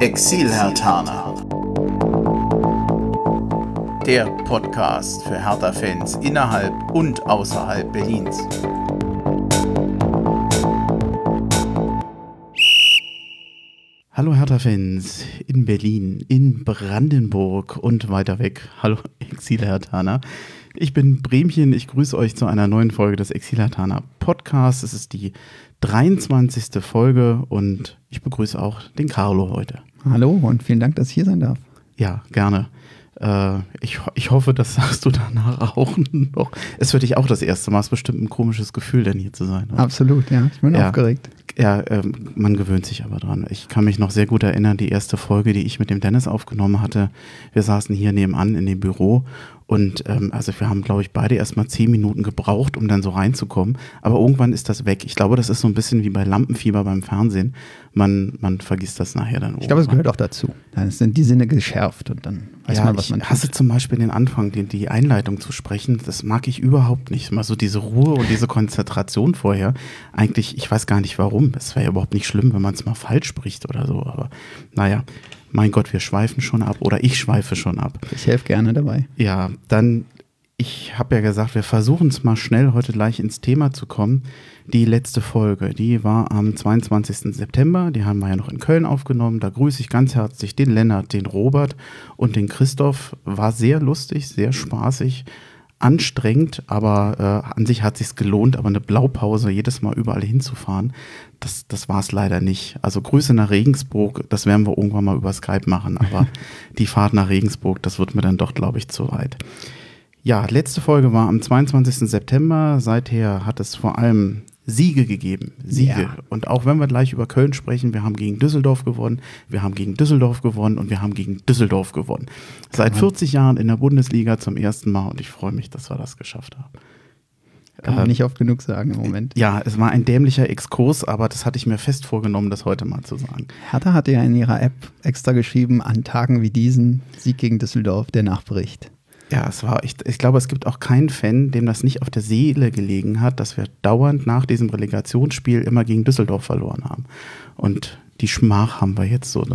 Exil-Hertaner. Der Podcast für Hertha-Fans innerhalb und außerhalb Berlins. Hallo Hertha-Fans in Berlin, in Brandenburg und weiter weg. Hallo Exil-Hertaner. Ich bin Bremchen, ich grüße euch zu einer neuen Folge des Exil-Hertaner Podcasts. Es ist die 23. Folge und ich begrüße auch den Carlo heute. Hallo und vielen Dank, dass ich hier sein darf. Ja, gerne. Äh, ich, ich hoffe, das sagst du danach auch noch. Es für dich auch das erste Mal. Es ist bestimmt ein komisches Gefühl, denn hier zu sein. Oder? Absolut, ja. Ich bin Ja. aufgeregt. Ja, ähm, man gewöhnt sich aber dran. Ich kann mich noch sehr gut erinnern, die erste Folge, die ich mit dem Dennis aufgenommen hatte. Wir saßen hier nebenan in dem Büro und ähm, also wir haben, glaube ich, beide erst mal zehn Minuten gebraucht, um dann so reinzukommen. Aber irgendwann ist das weg. Ich glaube, das ist so ein bisschen wie bei Lampenfieber beim Fernsehen. Man, man vergisst das nachher dann Ich glaube, es gehört auch dazu. Dann sind die Sinne geschärft und dann weiß ja, man, was ich man tut. hasse zum Beispiel den Anfang, die, die Einleitung zu sprechen. Das mag ich überhaupt nicht. Mal so diese Ruhe und diese Konzentration vorher. Eigentlich, ich weiß gar nicht warum. Es wäre ja überhaupt nicht schlimm, wenn man es mal falsch spricht oder so. Aber naja, mein Gott, wir schweifen schon ab oder ich schweife schon ab. Ich helfe gerne dabei. Ja, dann, ich habe ja gesagt, wir versuchen es mal schnell heute gleich ins Thema zu kommen. Die letzte Folge, die war am 22. September, die haben wir ja noch in Köln aufgenommen. Da grüße ich ganz herzlich den Lennart, den Robert und den Christoph. War sehr lustig, sehr spaßig, anstrengend, aber äh, an sich hat sich's gelohnt, aber eine Blaupause, jedes Mal überall hinzufahren, das, das war es leider nicht. Also Grüße nach Regensburg, das werden wir irgendwann mal über Skype machen, aber die Fahrt nach Regensburg, das wird mir dann doch, glaube ich, zu weit. Ja, letzte Folge war am 22. September. Seither hat es vor allem Siege gegeben. Siege. Ja. Und auch wenn wir gleich über Köln sprechen, wir haben gegen Düsseldorf gewonnen, wir haben gegen Düsseldorf gewonnen und wir haben gegen Düsseldorf gewonnen. Seit 40 Jahren in der Bundesliga zum ersten Mal und ich freue mich, dass wir das geschafft haben. Kann man Ähm, nicht oft genug sagen im Moment. Ja, es war ein dämlicher Exkurs, aber das hatte ich mir fest vorgenommen, das heute mal zu sagen. Hertha hatte ja in ihrer App extra geschrieben, an Tagen wie diesen, Sieg gegen Düsseldorf, der Nachbericht. Ja, es war, ich, ich glaube, es gibt auch keinen Fan, dem das nicht auf der Seele gelegen hat, dass wir dauernd nach diesem Relegationsspiel immer gegen Düsseldorf verloren haben. Und die Schmach haben wir jetzt so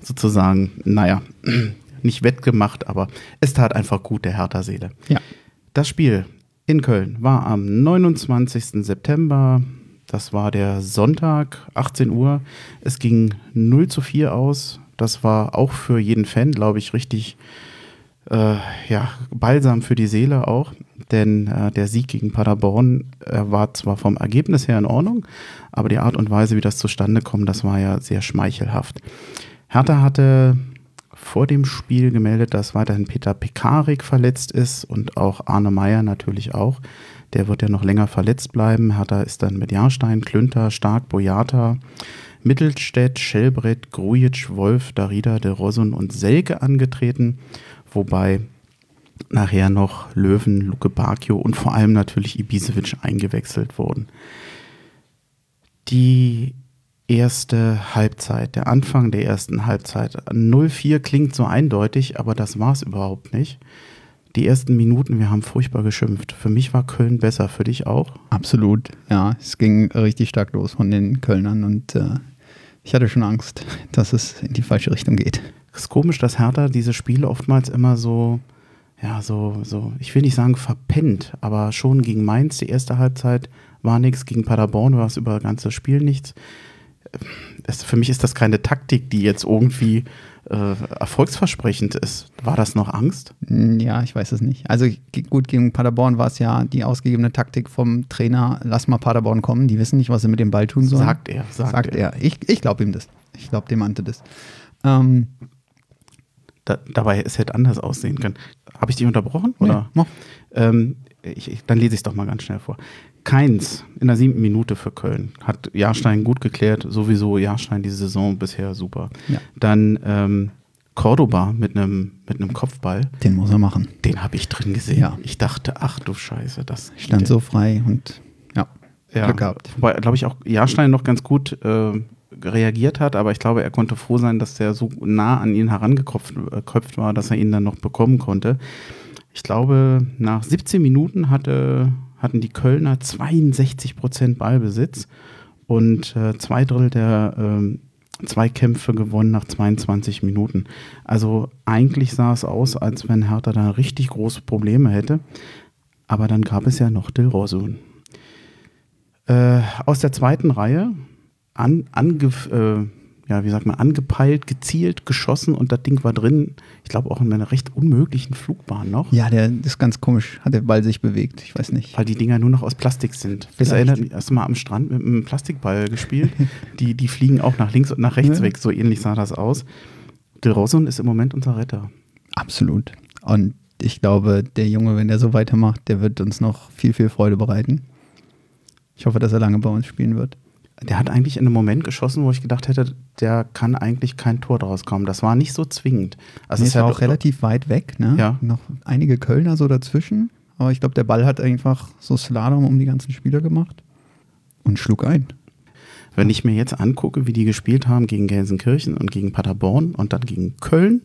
sozusagen, naja, nicht wettgemacht, aber es tat einfach gut der Hertha-Seele. Ja. Das Spiel in Köln war am 29. September. Das war der Sonntag, 18 Uhr. Es ging 0 zu 4 aus. Das war auch für jeden Fan, glaube ich, richtig äh, ja, balsam für die Seele auch. Denn äh, der Sieg gegen Paderborn äh, war zwar vom Ergebnis her in Ordnung, aber die Art und Weise, wie das zustande kommt, das war ja sehr schmeichelhaft. Hertha hatte vor dem Spiel gemeldet, dass weiterhin Peter Pekarik verletzt ist und auch Arne Meyer natürlich auch. Der wird ja noch länger verletzt bleiben. Hertha ist dann mit Jahrstein, Klünter, Stark, Boyata, Mittelstädt, Schellbrett, Grujic, Wolf, Darida, De Rosun und Selke angetreten. Wobei nachher noch Löwen, Luke Bakio und vor allem natürlich Ibisevic eingewechselt wurden. Die erste Halbzeit, der Anfang der ersten Halbzeit. 0-4 klingt so eindeutig, aber das war es überhaupt nicht. Die ersten Minuten, wir haben furchtbar geschimpft. Für mich war Köln besser, für dich auch. Absolut, ja. Es ging richtig stark los von den Kölnern und äh, ich hatte schon Angst, dass es in die falsche Richtung geht. Es ist komisch, dass Hertha diese Spiele oftmals immer so, ja, so, so, ich will nicht sagen verpennt, aber schon gegen Mainz die erste Halbzeit war nichts, gegen Paderborn war es über das ganze Spiel nichts. Es, für mich ist das keine Taktik, die jetzt irgendwie äh, erfolgsversprechend ist. War das noch Angst? Hm, Ja, ich weiß es nicht. Also gut, gegen Paderborn war es ja die ausgegebene Taktik vom Trainer, lass mal Paderborn kommen, die wissen nicht, was sie mit dem Ball tun sollen. Sagt er, sagt, Sagt er. er. Ich, ich glaube ihm das. Ich glaube dem Ante das. Ähm, Da, dabei, es hätte anders aussehen können. Habe ich dich unterbrochen? Oder? nee. Ähm, ich, ich, dann lese ich es doch mal ganz schnell vor. Keins in der siebten Minute für Köln. Hat Jahrstein gut geklärt. Sowieso Jahrstein diese Saison bisher super. Ja. Dann ähm, Cordoba mit einem mit einem Kopfball. Den muss er machen. Den habe ich drin gesehen. Ja. Ich dachte, ach du Scheiße, das Stand so frei und ja, ja. Glück gehabt. Wobei, glaube ich, auch Jahrstein noch ganz gut äh, reagiert hat, aber ich glaube, er konnte froh sein, dass der so nah an ihn herangeköpft äh, war, dass er ihn dann noch bekommen konnte. Ich glaube, nach 17 Minuten hatte, hatten die Kölner 62 Prozent Ballbesitz und äh, zwei Drittel der ähm, zwei Kämpfe gewonnen nach 22 Minuten. Also eigentlich sah es aus, als wenn Hertha da richtig große Probleme hätte. Aber dann gab es ja noch Del Rosun. Äh, aus der zweiten Reihe, an, ange, äh, ja, wie sagt man, angepeilt, gezielt, geschossen und das Ding war drin. Ich glaube auch in einer recht unmöglichen Flugbahn noch. Ja, der ist ganz komisch. Hat der Ball sich bewegt? Ich weiß nicht. Weil die Dinger nur noch aus Plastik sind. Das Vielleicht. erinnert mich, du mal am Strand mit einem Plastikball gespielt? die, die fliegen auch nach links und nach rechts Ja. weg. So ähnlich sah das aus. Del Rosun ist im Moment unser Retter. Absolut. Und ich glaube, der Junge, wenn der so weitermacht, der wird uns noch viel, viel Freude bereiten. Ich hoffe, dass er lange bei uns spielen wird. Der hat eigentlich in einem Moment geschossen, wo ich gedacht hätte, der kann eigentlich kein Tor draus kommen. Das war nicht so zwingend. Also Nee, es ist ja hat auch relativ weit weg, ne? Ja. Noch einige Kölner so dazwischen. Aber ich glaube, der Ball hat einfach so Slalom um die ganzen Spieler gemacht und schlug ein. Wenn ich mir jetzt angucke, wie die gespielt haben gegen Gelsenkirchen und gegen Paderborn und dann gegen Köln,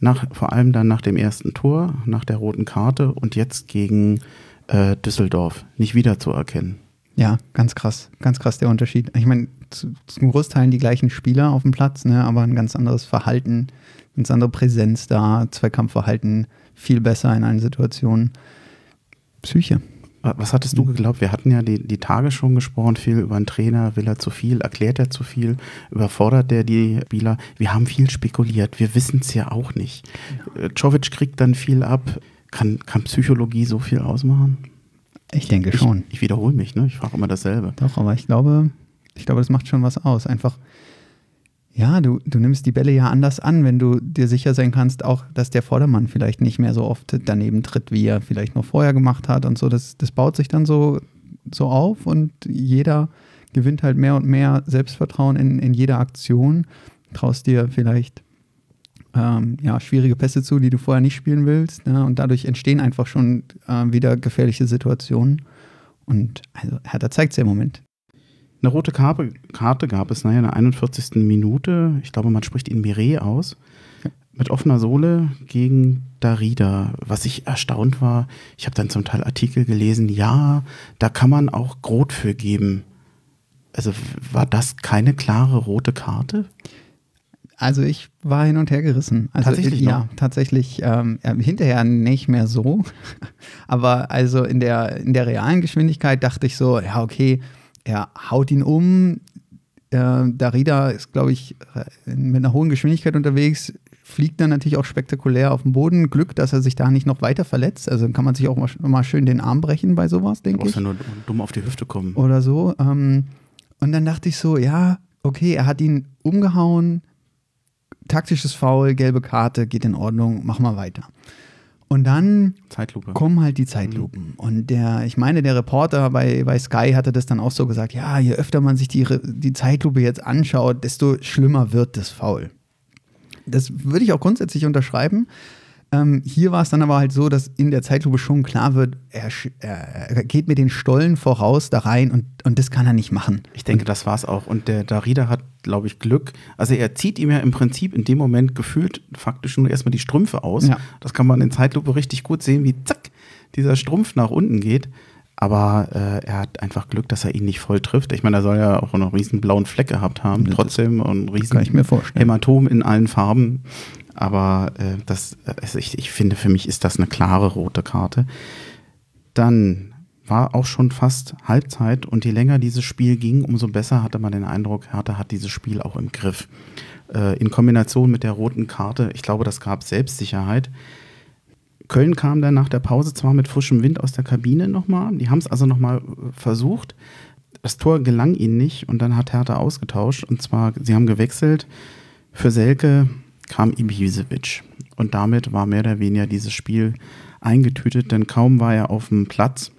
nach, vor allem dann nach dem ersten Tor, nach der roten Karte und jetzt gegen äh, Düsseldorf, nicht wiederzuerkennen. Ja, ganz krass. Ganz krass der Unterschied. Ich meine, zu, zum Großteil die gleichen Spieler auf dem Platz, ne, aber ein ganz anderes Verhalten, ganz andere Präsenz da, Zweikampfverhalten viel besser in allen Situationen. Psyche. Wa- Was hattest du geglaubt? Wir hatten ja die, die Tage schon gesprochen, viel über einen Trainer, will er zu viel, erklärt er zu viel, überfordert der die Spieler. Wir haben viel spekuliert, wir wissen es ja auch nicht. Äh, Czovic kriegt dann viel ab. Kann, kann Psychologie so viel ausmachen? Ich denke Ich, schon. ich wiederhole mich, ne? ich frage immer dasselbe. Doch, aber ich glaube, ich glaube, das macht schon was aus. Einfach, ja, du, du nimmst die Bälle ja anders an, wenn du dir sicher sein kannst, auch, dass der Vordermann vielleicht nicht mehr so oft daneben tritt, wie er vielleicht noch vorher gemacht hat und so. Das, das baut sich dann so, so auf und jeder gewinnt halt mehr und mehr Selbstvertrauen in, in jeder Aktion. Traust dir vielleicht ähm, ja, schwierige Pässe zu, die du vorher nicht spielen willst. Ne? Und dadurch entstehen einfach schon äh, wieder gefährliche Situationen. Und also, Hertha zeigt es ja im Moment. Eine rote Karte, Karte gab es nachher in der 41. Minute. Ich glaube, man spricht ihn Mire aus. Mit offener Sohle gegen Darida. Was ich erstaunt war, ich habe dann zum Teil Artikel gelesen, ja, da kann man auch Grot für geben. Also war das keine klare rote Karte? Also ich war hin und her gerissen. Also Tatsächlich ja, noch? tatsächlich ähm, ja, hinterher nicht mehr so. Aber also in der, in der realen Geschwindigkeit dachte ich so, ja, okay, er haut ihn um. Äh, Darida ist, glaube ich, mit einer hohen Geschwindigkeit unterwegs, fliegt dann natürlich auch spektakulär auf den Boden. Glück, dass er sich da nicht noch weiter verletzt. Also kann man sich auch mal, mal schön den Arm brechen bei sowas, Du denke ich ja nur dumm auf die Hüfte kommen. oder so. Ähm, und dann dachte ich so, ja, okay, er hat ihn umgehauen, taktisches Foul, gelbe Karte, geht in Ordnung, mach mal weiter. Und dann Zeitlupe. kommen halt die Zeitlupen. Und der, ich meine, der Reporter bei, bei Sky hatte das dann auch so gesagt, ja, je öfter man sich die, die Zeitlupe jetzt anschaut, desto schlimmer wird das Foul. Das würde ich auch grundsätzlich unterschreiben. Ähm, hier war es dann aber halt so, dass in der Zeitlupe schon klar wird, er, er, geht mit den Stollen voraus da rein und, und das kann er nicht machen. Ich denke, das war's auch. Und der Darida hat, glaube ich, Glück. Also er zieht ihm ja im Prinzip in dem Moment gefühlt faktisch nur erstmal die Strümpfe aus. Ja. Das kann man in Zeitlupe richtig gut sehen, wie zack, dieser Strumpf nach unten geht. Aber äh, er hat einfach Glück, dass er ihn nicht voll trifft. Ich meine, er soll ja auch noch einen riesen blauen Fleck gehabt haben, Das trotzdem. Und ein riesen kann ich mir vorstellen. Hämatom in allen Farben. Aber äh, das, also ich, ich finde, für mich ist das eine klare rote Karte. Dann war auch schon fast Halbzeit und je länger dieses Spiel ging, umso besser hatte man den Eindruck, Hertha hat dieses Spiel auch im Griff. Äh, in Kombination mit der roten Karte, ich glaube, das gab Selbstsicherheit. Köln kam dann nach der Pause zwar mit frischem Wind aus der Kabine nochmal, die haben es also nochmal versucht. Das Tor gelang ihnen nicht und dann hat Hertha ausgetauscht und zwar, sie haben gewechselt. Für Selke kam Ibisevic und damit war mehr oder weniger dieses Spiel eingetütet, denn kaum war er auf dem Platz,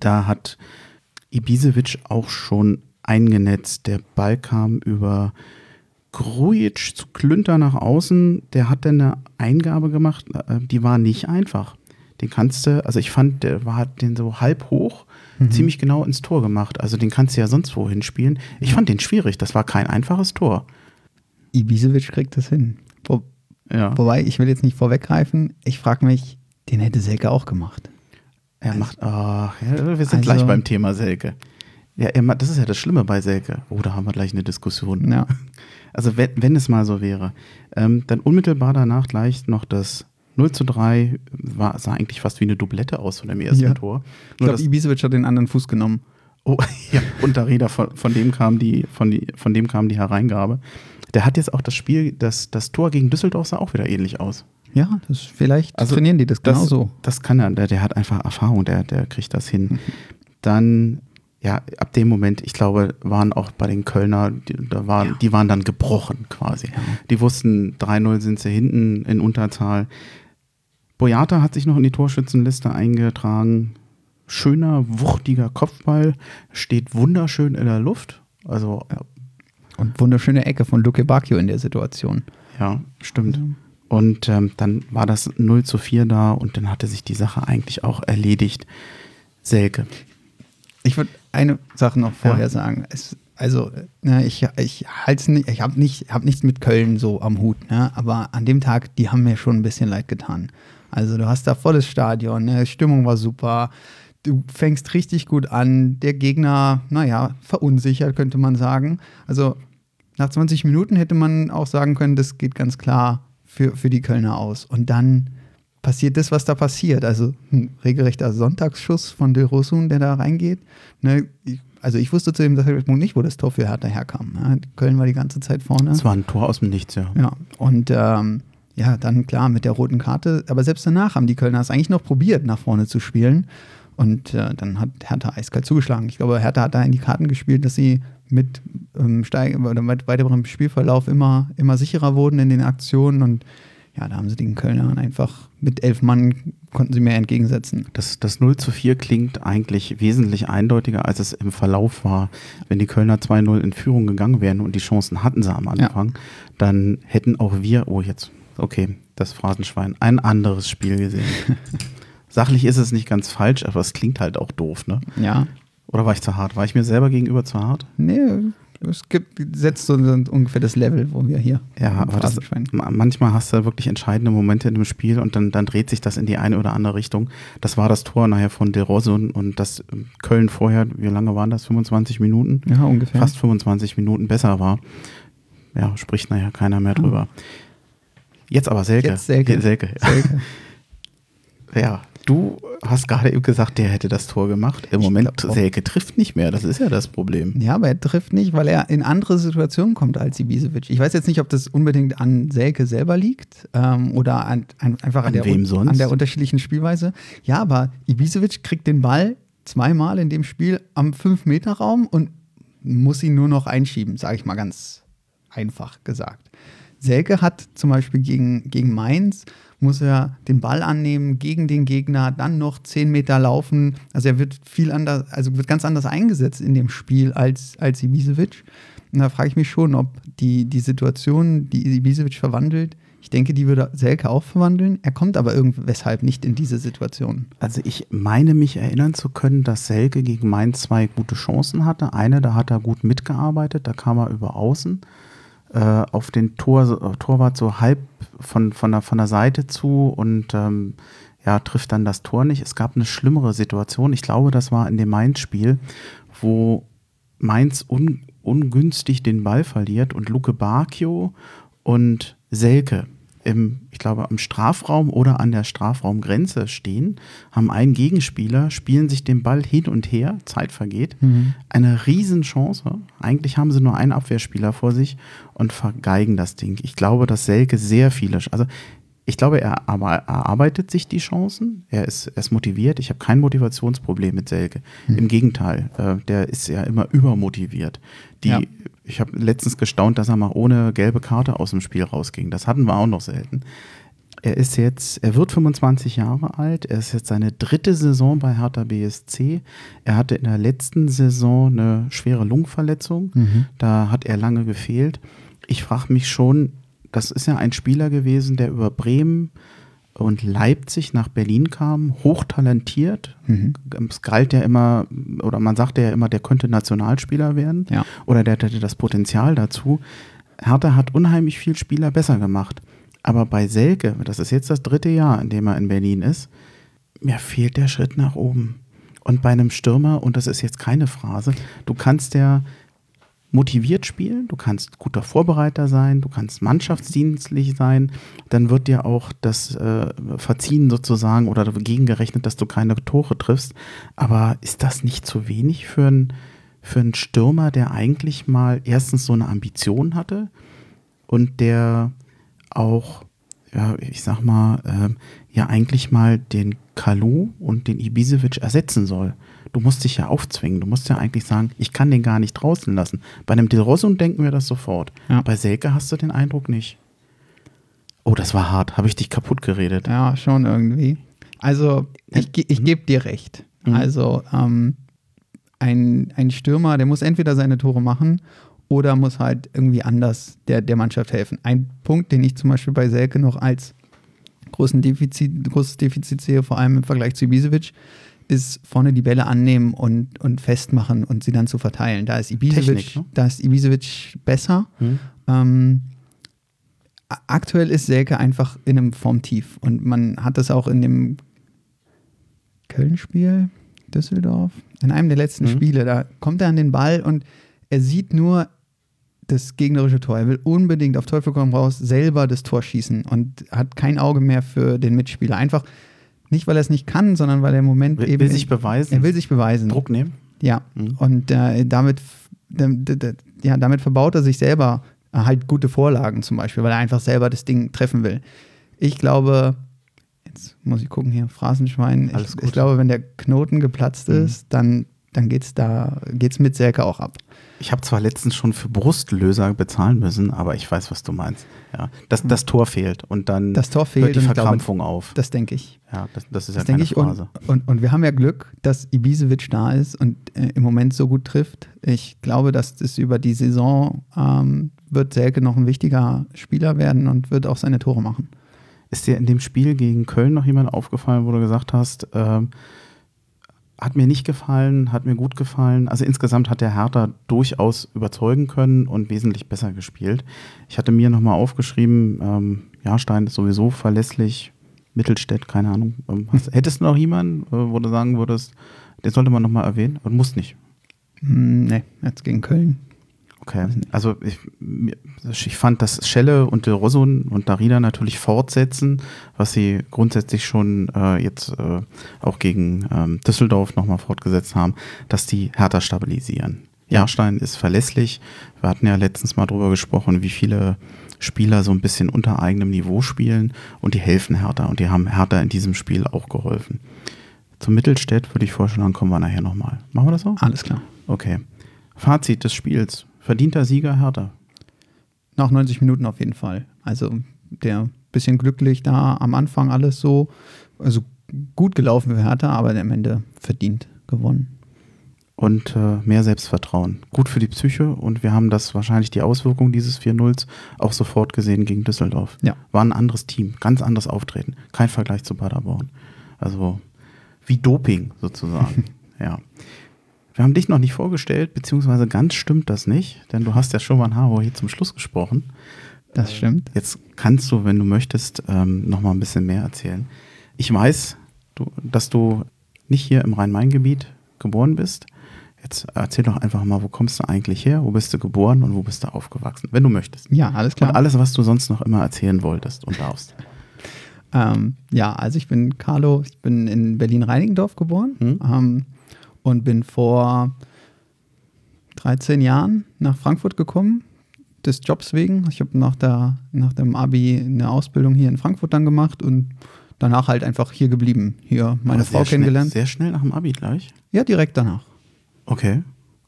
da hat Ibisevic auch schon eingenetzt. Der Ball kam über Grujic zu Klünter nach außen. Der hat dann eine Eingabe gemacht, äh, die war nicht einfach. Den kannst du, also ich fand, der war hat den so halb hoch, ziemlich genau ins Tor gemacht. Also den kannst du ja sonst wohin spielen. Ich fand den schwierig. Das war kein einfaches Tor. Ibisevic kriegt das hin. Wo, Ja. wobei, ich will jetzt nicht vorweggreifen, ich frage mich, den hätte Selke auch gemacht. Er macht, ach, ja, wir sind Also- gleich beim Thema Selke. Ja, er, das ist ja das Schlimme bei Selke. Oh, da haben wir gleich eine Diskussion. Ja. Also wenn, wenn es mal so wäre. Ähm, dann unmittelbar danach gleich noch das 0 zu 3 war, sah eigentlich fast wie eine Doublette aus von dem ersten Ja. Tor. Ich Nur glaube, das, Ibisevic hat den anderen Fuß genommen. oh, ja, und Räder, von, von dem kam die, von, die, von dem kam die Hereingabe. Der hat jetzt auch das Spiel, das, das Tor gegen Düsseldorf sah auch wieder ähnlich aus. Ja, das vielleicht Also trainieren die das Das, genauso. das kann er, der, der hat einfach Erfahrung, der, der kriegt das hin. Dann, ja, ab dem Moment, ich glaube, waren auch bei den Kölner, die, da waren, Ja. die waren dann gebrochen quasi. Die wussten, 3-0 sind sie hinten in Unterzahl. Boyata hat sich noch in die Torschützenliste eingetragen. Schöner, wuchtiger Kopfball, steht wunderschön in der Luft. Also, Und wunderschöne Ecke von Luke Bacchio in der Situation. ja, stimmt. Und ähm, dann war das 0 zu 4 da und dann hatte sich die Sache eigentlich auch erledigt. Selke. Ich würde eine Sache noch vorher Ja. sagen. Es, also, ne, ich, ich halte nicht, ich habe nicht, hab nichts mit Köln so am Hut, ne? aber an dem Tag, die haben mir schon ein bisschen leid getan. Also, du hast da volles Stadion, ne? Stimmung war super. Du fängst richtig gut an. Der Gegner, naja, verunsichert, könnte man sagen. Also, nach 20 Minuten hätte man auch sagen können, das geht ganz klar für, für die Kölner aus. Und dann passiert das, was da passiert. Also ein regelrechter Sonntagsschuss von De Rosun, der da reingeht. Ne, also ich wusste zu dem Zeitpunkt nicht, wo das Tor für Hertha herkam. Ne? Köln war die ganze Zeit vorne. Das war ein Tor aus dem Nichts, ja. Ja, und ähm, ja, dann klar mit der roten Karte. Aber selbst danach haben die Kölner es eigentlich noch probiert, nach vorne zu spielen. Und äh, dann hat Hertha eiskalt zugeschlagen. Ich glaube, Hertha hat da in die Karten gespielt, dass sie mit, ähm, Steig mit weiterem Spielverlauf immer, immer sicherer wurden in den Aktionen. Und ja, da haben sie den Kölnern einfach mit elf Mann konnten sie mehr entgegensetzen. Das, das 0 zu 4 klingt eigentlich wesentlich eindeutiger, als es im Verlauf war. Wenn die Kölner 2-0 in Führung gegangen wären und die Chancen hatten sie am Anfang, dann hätten auch wir, oh jetzt, okay, das Phrasenschwein, ein anderes Spiel gesehen. Sachlich ist es nicht ganz falsch, aber es klingt halt auch doof, ne? Ja, Oder war ich zu hart? War ich mir selber gegenüber zu hart? nee, es gibt, setzt so ungefähr das Level, wo wir hier. Ja, aber das, manchmal hast du wirklich entscheidende Momente in dem Spiel und dann, dann dreht sich das in die eine oder andere Richtung. Das war das Tor nachher von De Rosun und das ähm, Köln vorher, wie lange waren das? 25 Minuten? Ja, ungefähr. Fast 25 Minuten besser war. Ja, spricht nachher keiner mehr drüber. Jetzt aber Selke. Jetzt Selke. Selke. Selke. Ja, du hast gerade eben gesagt, der hätte das Tor gemacht. Im Ich Moment. Selke trifft nicht mehr. Das ist ja das Problem. Ja, aber er trifft nicht, weil er in andere Situationen kommt als Ibisevic. Ich weiß jetzt nicht, ob das unbedingt an Selke selber liegt ähm, oder an, an, einfach an, der, an der unterschiedlichen Spielweise. Ja, aber Ibisevic kriegt den Ball zweimal in dem Spiel am 5-Meter-Raum und muss ihn nur noch einschieben, sage ich mal ganz einfach gesagt. Selke hat zum Beispiel gegen, gegen Mainz, muss er den Ball annehmen gegen den Gegner, dann noch 10 Meter laufen. Also er wird viel anders, also wird ganz anders eingesetzt in dem Spiel als, als Ibisevic. Und da frage ich mich schon, ob die, die Situation, die Ibisevic verwandelt, ich denke, die würde Selke auch verwandeln. Er kommt aber irgendweshalb nicht in diese Situation. Also ich meine mich erinnern zu können, dass Selke gegen Mainz zwei gute Chancen hatte. Eine, da hat er gut mitgearbeitet, da kam er über außen äh, auf den Tor, Torwart so halb von, von, der, von der Seite zu und ähm, ja, trifft dann das Tor nicht. Es gab eine schlimmere Situation. Ich glaube, das war in dem Mainz-Spiel, wo Mainz un, ungünstig den Ball verliert und Luke Bacchio und Selke im, ich glaube, am Strafraum oder an der Strafraumgrenze stehen, haben einen Gegenspieler, spielen sich den Ball hin und her, Zeit vergeht. Eine Riesenchance. Eigentlich haben sie nur einen Abwehrspieler vor sich und vergeigen das Ding. Ich glaube, dass Selke sehr viele, also ich glaube, er aber erarbeitet sich die Chancen. Er ist, er ist motiviert. Ich habe kein Motivationsproblem mit Selke. Im Gegenteil, äh, der ist ja immer übermotiviert. Die, Ja. Ich habe letztens gestaunt, dass er mal ohne gelbe Karte aus dem Spiel rausging. Das hatten wir auch noch selten. Er ist jetzt, er wird 25 Jahre alt. Er ist jetzt seine dritte Saison bei Hertha BSC. Er hatte in der letzten Saison eine schwere Lungenverletzung. Da hat er lange gefehlt. Ich frage mich schon, das ist ja ein Spieler gewesen, der über Bremen und Leipzig nach Berlin kam, hochtalentiert. Es galt ja immer, oder man sagte ja immer, der könnte Nationalspieler werden. Ja. Oder der hätte das Potenzial dazu. Hertha hat unheimlich viel Spieler besser gemacht. Aber bei Selke, das ist jetzt das dritte Jahr, in dem er in Berlin ist, mir fehlt der Schritt nach oben. Und bei einem Stürmer, und das ist jetzt keine Phrase, du kannst ja motiviert spielen, du kannst guter Vorbereiter sein, du kannst mannschaftsdienstlich sein, dann wird dir auch das äh, verziehen sozusagen oder dagegen gerechnet, dass du keine Tore triffst. Aber ist das nicht zu wenig für einen für Stürmer, der eigentlich mal erstens so eine Ambition hatte und der auch, ja, ich sag mal, äh, ja eigentlich mal den Kalu und den Ibisevic ersetzen soll? du musst dich ja aufzwingen. Du musst ja eigentlich sagen, ich kann den gar nicht draußen lassen. Bei einem Del Rosso denken wir das sofort. Ja. Bei Selke hast du den Eindruck nicht. Oh, das war hart. Habe ich dich kaputt geredet? Ja, schon irgendwie. Also, ich, ich gebe dir recht. Mhm. Also, ähm, ein, ein Stürmer, der muss entweder seine Tore machen oder muss halt irgendwie anders der, der Mannschaft helfen. Ein Punkt, den ich zum Beispiel bei Selke noch als großen Defizit, großes Defizit sehe, vor allem im Vergleich zu Ibisevic, ist vorne die Bälle annehmen und, und festmachen und sie dann zu verteilen. Da ist Ibisevic, ne? da ist Ibisevic besser. Hm. Ähm, aktuell ist Selke einfach in einem Formtief und man hat das auch in dem Köln-Spiel, Düsseldorf, in einem der letzten mhm. Spiele, da kommt er an den Ball und er sieht nur das gegnerische Tor. Er will unbedingt auf Teufel komm raus selber das Tor schießen und hat kein Auge mehr für den Mitspieler. Einfach nicht, weil er es nicht kann, sondern weil er im Moment will, eben. Will sich beweisen. Er will sich beweisen. Druck nehmen. Ja. Mhm. Und äh, damit, ja, damit verbaut er sich selber halt gute Vorlagen zum Beispiel, weil er einfach selber das Ding treffen will. Ich glaube, jetzt muss ich gucken hier, Phrasenschwein. Ich, ich, glaube, wenn der Knoten geplatzt mhm. ist, dann, dann geht es da, geht's mit Selke auch ab. Ich habe zwar letztens schon für Brustlöser bezahlen müssen, aber ich weiß, was du meinst. Ja, das, das Tor fehlt und dann das Tor fehlt hört die Verkrampfung glaube, auf. Das denke ich. Ja, das, das ist das ja keine ich. Phase. Und, und, und, wir haben ja Glück, dass Ibisevic da ist und äh, im Moment so gut trifft. Ich glaube, dass das über die Saison ähm, wird Selke noch ein wichtiger Spieler werden und wird auch seine Tore machen. Ist dir in dem Spiel gegen Köln noch jemand aufgefallen, wo du gesagt hast, ähm, hat mir nicht gefallen, hat mir gut gefallen. Also insgesamt hat der Hertha durchaus überzeugen können und wesentlich besser gespielt. Ich hatte mir nochmal aufgeschrieben, ähm, Jahrstein ist sowieso verlässlich, Mittelstädt, keine Ahnung. Ähm, hast, hättest du noch jemanden, äh, wo du sagen würdest, den sollte man nochmal erwähnen und muss nicht? Hm, nee, jetzt gegen Köln. Okay, also ich, ich fand, dass Schelle und De Rosso und Darida natürlich fortsetzen, was sie grundsätzlich schon äh, jetzt äh, auch gegen ähm, Düsseldorf nochmal fortgesetzt haben, dass die härter stabilisieren. Jahrstein ist verlässlich. Wir hatten ja letztens mal drüber gesprochen, wie viele Spieler so ein bisschen unter eigenem Niveau spielen und die helfen härter und die haben härter in diesem Spiel auch geholfen. Zum Mittelstädt würde ich vorschlagen, kommen wir nachher nochmal. Machen wir das so? Alles klar. Okay. Fazit des Spiels. Verdienter Sieger Hertha. Nach 90 Minuten auf jeden Fall. Also der bisschen glücklich da am Anfang alles so, also gut gelaufen für Hertha, aber am Ende verdient gewonnen. Und äh, mehr Selbstvertrauen. Gut für die Psyche und wir haben das wahrscheinlich die Auswirkung dieses 4-0s auch sofort gesehen gegen Düsseldorf. Ja. War ein anderes Team, ganz anderes Auftreten. Kein Vergleich zu Paderborn. Also wie Doping sozusagen. ja. Wir haben dich noch nicht vorgestellt, beziehungsweise ganz stimmt das nicht, denn du hast ja schon mal Haro hier zum Schluss gesprochen. Das stimmt. Jetzt kannst du, wenn du möchtest, ähm, noch mal ein bisschen mehr erzählen. Ich weiß, dass du nicht hier im Rhein-Main-Gebiet geboren bist. Jetzt erzähl doch einfach mal, wo kommst du eigentlich her? Wo bist du geboren und wo bist du aufgewachsen? Wenn du möchtest. Ja, alles klar. Und alles, was du sonst noch immer erzählen wolltest und darfst. ähm, ja, also ich bin Carlo, ich bin in Berlin-Reinigendorf geboren. Hm. Ähm, und bin vor 13 Jahren nach Frankfurt gekommen, des Jobs wegen. Ich habe nach, nach dem Abi eine Ausbildung hier in Frankfurt dann gemacht und danach halt einfach hier geblieben. Hier meine Aber Frau kennengelernt. Schnell, sehr schnell nach dem Abi gleich? Ja, direkt danach. Okay.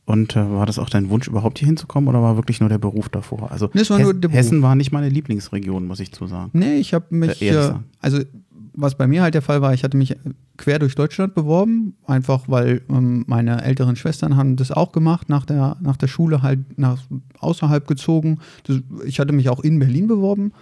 Und äh, war das auch dein Wunsch, überhaupt hier hinzukommen oder war wirklich nur der Beruf davor? Also nee, war Hessen, Hessen war nicht meine Lieblingsregion, muss ich zu sagen. Nee, ich habe mich, äh, also was bei mir halt der Fall war, ich hatte mich quer durch Deutschland beworben, einfach weil ähm, meine älteren Schwestern haben das auch gemacht, nach der, nach der Schule halt nach außerhalb gezogen. Das, ich hatte mich auch in Berlin beworben,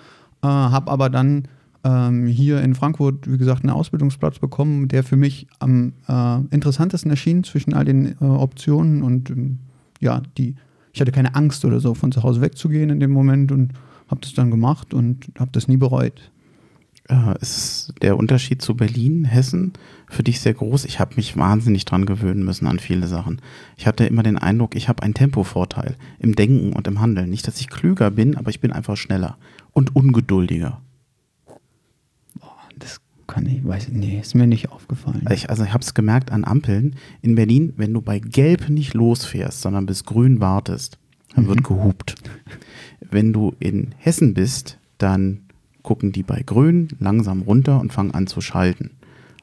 äh, habe aber dann ähm, hier in Frankfurt, wie gesagt, einen Ausbildungsplatz bekommen, der für mich am äh, interessantesten erschien zwischen all den äh, Optionen und ähm, ja, die, ich hatte keine Angst oder so, von zu Hause wegzugehen in dem Moment und habe das dann gemacht und habe das nie bereut. Äh, ist der Unterschied zu Berlin, Hessen für dich sehr groß. Ich habe mich wahnsinnig dran gewöhnen müssen an viele Sachen. Ich hatte immer den Eindruck, ich habe einen Tempovorteil im Denken und im Handeln. Nicht, dass ich klüger bin, aber ich bin einfach schneller und ungeduldiger. Das kann ich, weiß nee, ist mir nicht aufgefallen. Ich, also ich habe es gemerkt an Ampeln in Berlin, wenn du bei Gelb nicht losfährst, sondern bis Grün wartest, dann wird gehupt. Wenn du in Hessen bist, dann gucken die bei Grün langsam runter und fangen an zu schalten.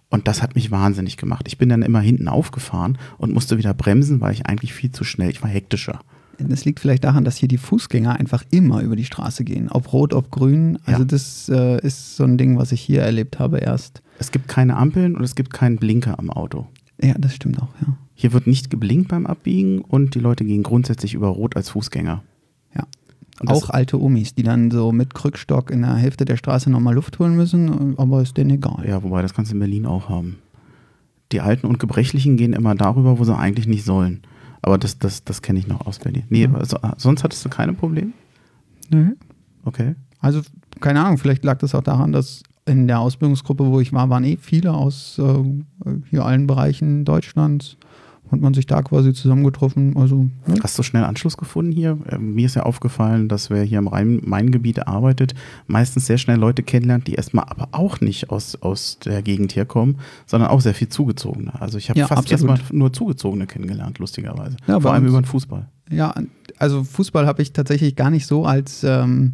Und das hat mich wahnsinnig gemacht. Ich bin dann immer hinten aufgefahren und musste wieder bremsen, weil ich eigentlich viel zu schnell, ich war hektischer. Das liegt vielleicht daran, dass hier die Fußgänger einfach immer über die Straße gehen. Ob rot, ob grün. Also Ja. das äh, ist so ein Ding, was ich hier erlebt habe erst. Es gibt keine Ampeln und es gibt keinen Blinker am Auto. Ja, das stimmt auch, ja. Hier wird nicht geblinkt beim Abbiegen und die Leute gehen grundsätzlich über Rot als Fußgänger. Ja. Auch alte Omis, die dann so mit Krückstock in der Hälfte der Straße nochmal Luft holen müssen, aber ist denen egal. Ja, wobei, das kannst du in Berlin auch haben. Die Alten und Gebrechlichen gehen immer darüber, wo sie eigentlich nicht sollen. Aber das, das, das kenne ich noch aus Berlin. Nee, also, ah, sonst hattest du keine Probleme? Nö. Okay. Also, keine Ahnung, vielleicht lag das auch daran, dass in der Ausbildungsgruppe, wo ich war, waren eh viele aus äh, hier allen Bereichen Deutschlands. Hat man sich da quasi zusammengetroffen. Also, ne? Hast du schnell Anschluss gefunden hier? Äh, Mir ist ja aufgefallen, dass wer hier im Rhein-Main-Gebiet arbeitet, meistens sehr schnell Leute kennenlernt, die erstmal aber auch nicht aus, aus der Gegend herkommen, sondern auch sehr viel zugezogene. Also ich habe Ja, fast erstmal nur zugezogene kennengelernt, lustigerweise. Ja, Vor allem über den Fußball. Ja, also Fußball habe ich tatsächlich gar nicht so als, ähm,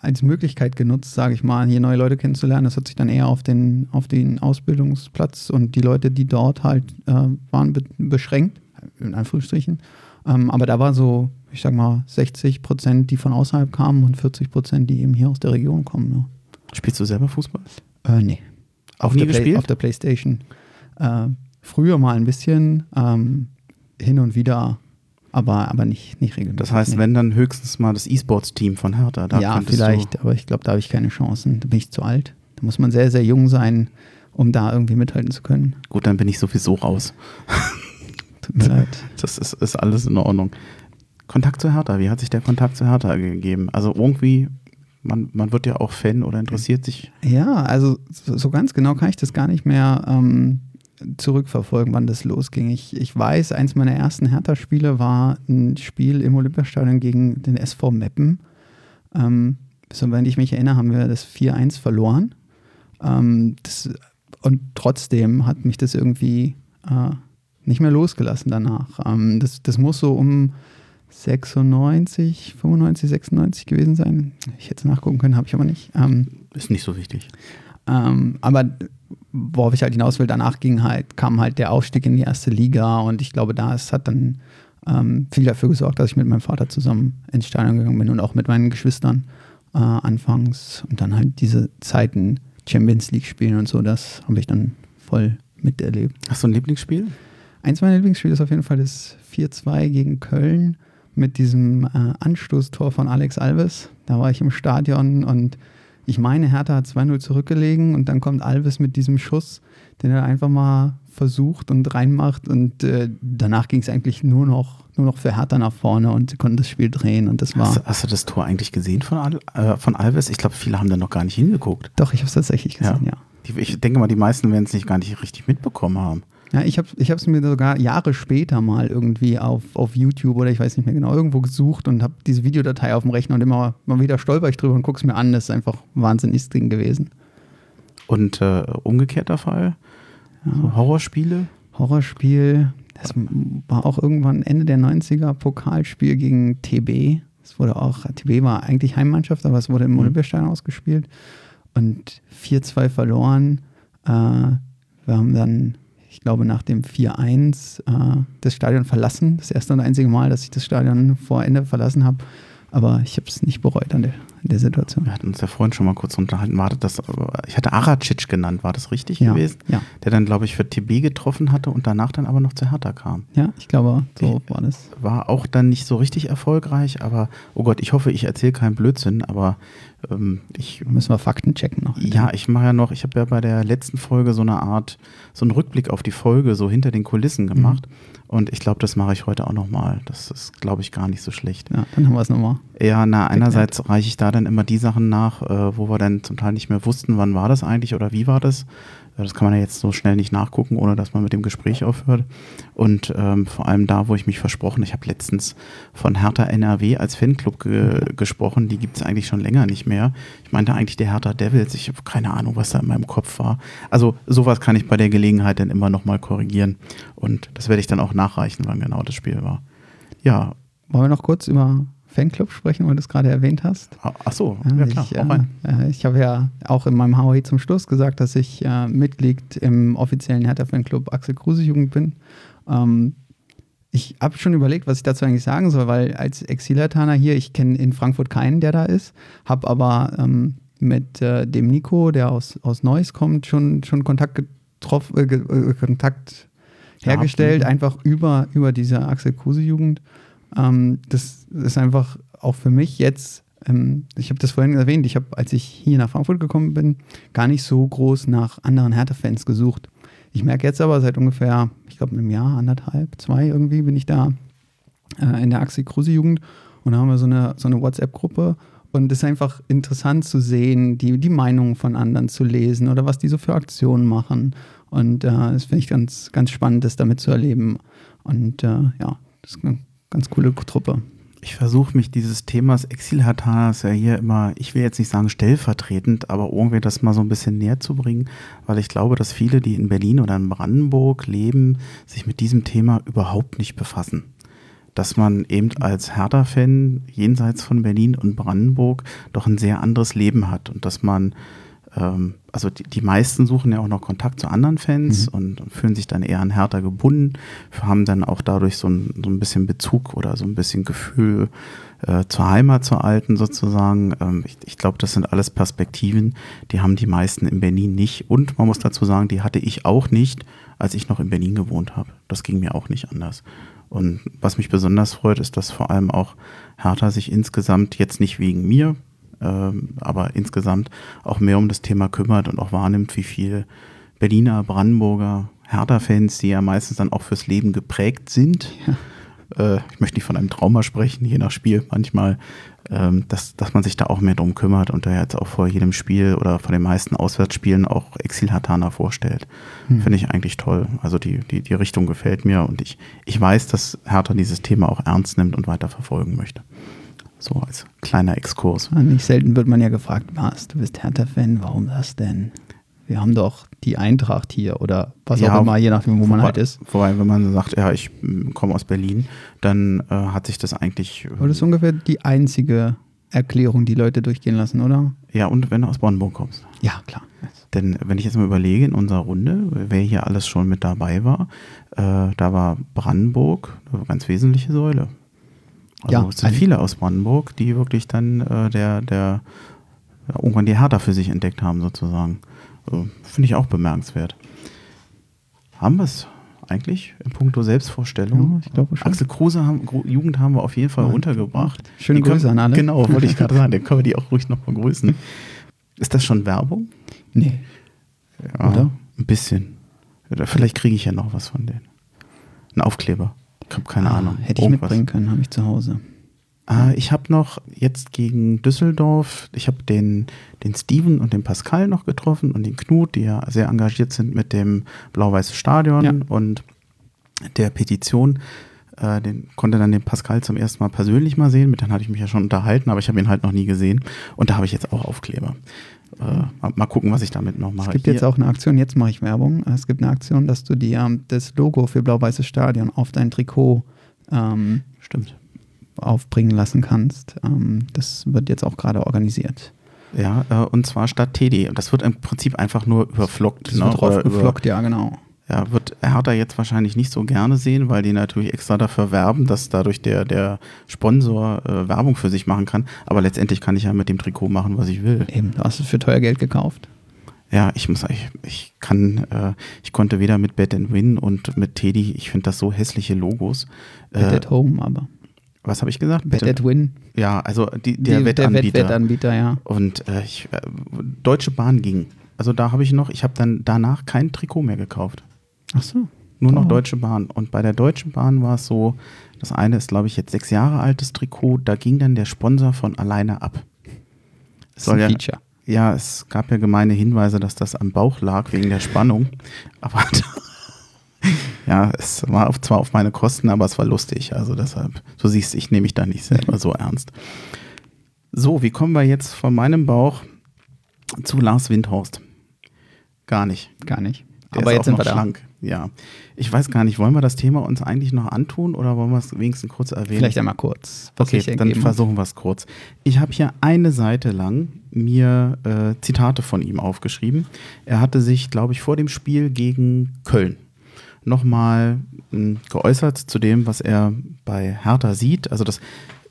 als Möglichkeit genutzt, sage ich mal, hier neue Leute kennenzulernen. Das hat sich dann eher auf den, auf den Ausbildungsplatz und die Leute, die dort halt äh, waren, be beschränkt, in Anführungsstrichen. Ähm, aber da war so, ich sag mal, 60 Prozent, die von außerhalb kamen und 40 Prozent, die eben hier aus der Region kommen. Spielst du selber Fußball? Äh, nee. Auf nie der Play- gespielt? Auf der Playstation. Äh, früher mal ein bisschen, ähm, hin und wieder, aber, aber nicht, nicht regelmäßig. Das heißt, nee. wenn dann höchstens mal das E-Sports-Team von Hertha. Da ja, vielleicht, aber ich glaube, da habe ich keine Chancen. Da bin ich zu alt. Da muss man sehr, sehr jung sein, um da irgendwie mithalten zu können. Gut, dann bin ich sowieso raus. Tut mir leid. Das ist, ist alles in Ordnung. Kontakt zu Hertha, wie hat sich der Kontakt zu Hertha gegeben? Also irgendwie, man, man wird ja auch Fan oder interessiert sich. Ja, also so, so ganz genau kann ich das gar nicht mehr ähm, zurückverfolgen, wann das losging. Ich, ich weiß, eins meiner ersten Hertha-Spiele war ein Spiel im Olympiastadion gegen den SV Meppen. Ähm, soweit ich mich erinnere, haben wir das 4-1 verloren. Ähm, das, und trotzdem hat mich das irgendwie äh, nicht mehr losgelassen danach. Ähm, das, das muss so um 96, 95, 96 gewesen sein. Ich hätte nachgucken können, habe ich aber nicht. Ähm, Ist nicht so wichtig. ähm, aber worauf ich halt hinaus will, danach ging halt, kam halt der Aufstieg in die erste Liga und ich glaube, da es hat dann ähm, viel dafür gesorgt, dass ich mit meinem Vater zusammen ins Stadion gegangen bin und auch mit meinen Geschwistern äh, anfangs und dann halt diese Zeiten Champions League spielen und so, das habe ich dann voll miterlebt. Hast du ein Lieblingsspiel? Eins meiner Lieblingsspiele ist auf jeden Fall das 4-2 gegen Köln mit diesem äh, Anstoßtor von Alex Alves. Da war ich im Stadion und ich meine, Hertha hat 2-0 zurückgelegen und dann kommt Alves mit diesem Schuss, den er einfach mal versucht und reinmacht und äh, danach ging es eigentlich nur noch, nur noch für Hertha nach vorne und sie konnten das Spiel drehen und das war... Hast, du- hast du das Tor eigentlich gesehen von, Al äh, von Alves? Ich glaube, viele haben da noch gar nicht hingeguckt. Doch, ich habe es tatsächlich gesehen, ja. Die, ich denke mal, die meisten werden es nicht gar nicht richtig mitbekommen haben. Ja, ich habe es mir sogar Jahre später mal irgendwie auf, auf YouTube oder ich weiß nicht mehr genau, irgendwo gesucht und habe diese Videodatei auf dem Rechner und immer mal wieder stolper ich drüber und gucke es mir an. Das ist einfach ein wahnsinniges Ding gewesen. Und äh, umgekehrter Fall? So Horrorspiele? Horrorspiel, das war auch irgendwann Ende der 90er Pokalspiel gegen TB. Es wurde auch, TB war eigentlich Heimmannschaft, aber es wurde im Mhm. Olympiastadion ausgespielt. Und 4-2 verloren. Äh, wir haben dann, ich glaube, nach dem 4-1 äh, das Stadion verlassen. Das erste und einzige Mal, dass ich das Stadion vor Ende verlassen habe. Aber ich habe es nicht bereut an der, an der Situation. Wir hatten uns ja vorhin schon mal kurz unterhalten. War das, ich hatte Aracic genannt, war das richtig Ja, gewesen? ja. Der dann, glaube ich, für TB getroffen hatte und danach dann aber noch zu Hertha kam. Ja, ich glaube, so war das. War auch dann nicht so richtig erfolgreich, aber oh Gott, ich hoffe, ich erzähle keinen Blödsinn, aber ähm, ich Müssen wir Fakten checken noch. Ja, ich mache ja noch, ich habe ja bei der letzten Folge so eine Art, so einen Rückblick auf die Folge, so hinter den Kulissen gemacht. Und ich glaube, das mache ich heute auch nochmal. Das ist, glaube ich, gar nicht so schlecht. Ja, dann haben wir es nochmal. Ja, na, einerseits reiche ich da da dann immer die Sachen nach, äh, wo wir dann zum Teil nicht mehr wussten, wann war das eigentlich oder wie war das. Das kann man ja jetzt so schnell nicht nachgucken, ohne dass man mit dem Gespräch aufhört. Und ähm, vor allem da, wo ich mich versprochen, ich habe letztens von Hertha NRW als Fanclub ge gesprochen, die gibt es eigentlich schon länger nicht mehr. Ich meinte eigentlich der Hertha Devils, ich habe keine Ahnung, was da in meinem Kopf war. Also sowas kann ich bei der Gelegenheit dann immer nochmal korrigieren. Und das werde ich dann auch nachreichen, wann genau das Spiel war. Ja. Wollen wir noch kurz über Fanclub sprechen, weil du es gerade erwähnt hast. Ach so, ja, klar. Ich, äh, ich habe ja auch in meinem HOI zum Schluss gesagt, dass ich äh, Mitglied im offiziellen Hertha-Fanclub Axel Kruse Jugend bin. Ähm, ich habe schon überlegt, was ich dazu eigentlich sagen soll, weil als Exilataner hier, ich kenne in Frankfurt keinen, der da ist, habe aber ähm, mit äh, dem Nico, der aus, aus Neuss kommt, schon, schon Kontakt getroffen, äh, äh, Kontakt hergestellt, ja, einfach über, über diese Axel Kruse Jugend. Ähm, das ist einfach auch für mich jetzt, ähm, ich habe das vorhin erwähnt, ich habe, als ich hier nach Frankfurt gekommen bin, gar nicht so groß nach anderen Hertha-Fans gesucht. Ich merke jetzt aber seit ungefähr, ich glaube, einem Jahr, anderthalb, zwei irgendwie, bin ich da äh, in der Axel Kruse Jugend und da haben wir so eine, so eine WhatsApp-Gruppe und es ist einfach interessant zu sehen, die, die Meinungen von anderen zu lesen oder was die so für Aktionen machen. Und äh, das finde ich ganz, ganz spannend, das damit zu erleben. Und äh, ja, das ganz coole Truppe. Ich versuche mich dieses Themas Exilhatanas ja hier immer, ich will jetzt nicht sagen stellvertretend, aber irgendwie das mal so ein bisschen näher zu bringen, weil ich glaube, dass viele, die in Berlin oder in Brandenburg leben, sich mit diesem Thema überhaupt nicht befassen. Dass man eben als Hertha-Fan jenseits von Berlin und Brandenburg doch ein sehr anderes Leben hat und dass man ähm, also die, die, meisten suchen ja auch noch Kontakt zu anderen Fans mhm. und, und, fühlen sich dann eher an Hertha gebunden, haben dann auch dadurch so ein, so ein bisschen Bezug oder so ein bisschen Gefühl äh, zur Heimat, zur alten sozusagen. Ähm, ich, ich glaube, das sind alles Perspektiven, die haben die meisten in Berlin nicht. Und man muss dazu sagen, die hatte ich auch nicht, als ich noch in Berlin gewohnt habe. Das ging mir auch nicht anders. Und was mich besonders freut, ist, dass vor allem auch Hertha sich insgesamt jetzt nicht wegen mir, aber insgesamt auch mehr um das Thema kümmert und auch wahrnimmt, wie viel Berliner, Brandenburger, Hertha-Fans, die ja meistens dann auch fürs Leben geprägt sind. Ja. Äh, ich möchte nicht von einem Trauma sprechen, je nach Spiel manchmal, ähm, dass, dass man sich da auch mehr drum kümmert und da jetzt auch vor jedem Spiel oder vor den meisten Auswärtsspielen auch Exil-Hatana vorstellt. Hm. Finde ich eigentlich toll. Also die, die, die Richtung gefällt mir und ich, ich weiß, dass Hertha dieses Thema auch ernst nimmt und weiter verfolgen möchte. So als kleiner Exkurs. Nicht selten wird man ja gefragt, was, du bist Hertha-Fan, warum das denn? Wir haben doch die Eintracht hier oder was ja, auch immer, je nachdem, wo man halt ist. Wobei, wenn man sagt, ja, ich komme aus Berlin, dann äh, hat sich das eigentlich. Aber das ist ungefähr die einzige Erklärung, die Leute durchgehen lassen, oder? Ja, und wenn du aus Brandenburg kommst. Ja, klar. Denn wenn ich jetzt mal überlege, in unserer Runde, wer hier alles schon mit dabei war, äh, da war Brandenburg eine ganz wesentliche Säule. Also ja, es sind viele aus Brandenburg, die wirklich dann äh, der, der ja, irgendwann die Hertha für sich entdeckt haben, sozusagen. Also, Finde ich auch bemerkenswert. Haben wir es eigentlich in puncto Selbstvorstellung? Ja, ich glaube schon. Axel Kruse haben, Jugend haben wir auf jeden Fall ja, untergebracht. Schöne Grüße können, an alle. Genau, wollte ich gerade sagen. Den können wir die auch ruhig noch begrüßen. Ist das schon Werbung? Nee. Ja, Oder? Ein bisschen. Vielleicht kriege ich ja noch was von denen. Ein Aufkleber. Ich habe keine ah, Ahnung. Hätte ich Irgendwas. mitbringen können, habe ich zu Hause. Ah, ich habe noch jetzt gegen Düsseldorf, ich habe den, den Steven und den Pascal noch getroffen und den Knut, die ja sehr engagiert sind mit dem Blau-Weiße Stadion ja. und der Petition. Äh, den konnte dann den Pascal zum ersten Mal persönlich mal sehen, mit dem hatte ich mich ja schon unterhalten, aber ich habe ihn halt noch nie gesehen. Und da habe ich jetzt auch Aufkleber. Äh, mal gucken, was ich damit noch mache. Es gibt Hier. jetzt auch eine Aktion, jetzt mache ich Werbung. Es gibt eine Aktion, dass du dir ähm, das Logo für Blau-Weißes Stadion auf dein Trikot ähm, Stimmt. aufbringen lassen kannst. Ähm, das wird jetzt auch gerade organisiert. Ja, äh, und zwar statt TD. Das wird im Prinzip einfach nur überflockt. Das ne? wird drauf geflockt, ja, genau ja, wird Hertha jetzt wahrscheinlich nicht so gerne sehen, weil die natürlich extra dafür werben, dass dadurch der, der Sponsor äh, Werbung für sich machen kann. Aber letztendlich kann ich ja mit dem Trikot machen, was ich will. Eben, du hast es für teuer Geld gekauft. Ja, ich muss ich, ich kann, äh, ich konnte weder mit Bet and Win und mit Teddy, ich finde das so hässliche Logos. Bet äh, at Home, aber. Was habe ich gesagt? Bet at Win. Ja, also die, der die, Wettanbieter. Der Wettanbieter, ja. Und äh, ich, äh, Deutsche Bahn ging. Also da habe ich noch, ich habe dann danach kein Trikot mehr gekauft. Ach so. Nur noch oh. Deutsche Bahn. Und bei der Deutschen Bahn war es so, das eine ist, glaube ich, jetzt sechs Jahre altes Trikot, da ging dann der Sponsor von alleine ab. Das Soll ist ein ja- Feature. Ja, es gab ja gemeine Hinweise, dass das am Bauch lag wegen der Spannung. Aber ja, es war auf, zwar auf meine Kosten, aber es war lustig. Also deshalb, so siehst du, ich nehme mich da nicht selber so ernst. So, wie kommen wir jetzt von meinem Bauch zu Lars Windhorst? Gar nicht. Gar nicht. Der Aber jetzt sind noch wir da. Ja. Ich weiß gar nicht, wollen wir das Thema uns eigentlich noch antun oder wollen wir es wenigstens kurz erwähnen? Vielleicht einmal kurz, Okay, dann versuchen wir es kurz. Ich habe hier eine Seite lang mir äh, Zitate von ihm aufgeschrieben. Er hatte sich, glaube ich, vor dem Spiel gegen Köln nochmal mh, geäußert zu dem, was er bei Hertha sieht. Also das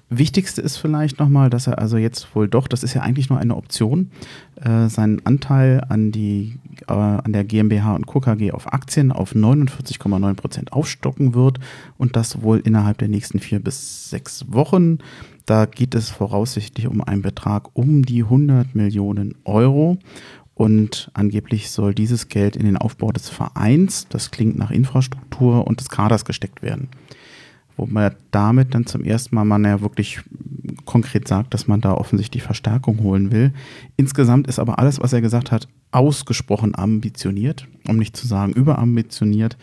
Wichtigste ist vielleicht nochmal, dass er also jetzt wohl doch, das ist ja eigentlich nur eine Option, äh, seinen Anteil an, die, äh, an der GmbH und Co. KG auf Aktien auf 49,9 Prozent aufstocken wird und das wohl innerhalb der nächsten vier bis sechs Wochen. Da geht es voraussichtlich um einen Betrag um die 100 Millionen Euro. Und angeblich soll dieses Geld in den Aufbau des Vereins, das klingt nach Infrastruktur und des Kaders gesteckt werden wo man damit dann zum ersten Mal man ja wirklich konkret sagt, dass man da offensichtlich Verstärkung holen will. Insgesamt ist aber alles, was er gesagt hat, ausgesprochen ambitioniert, um nicht zu sagen überambitioniert,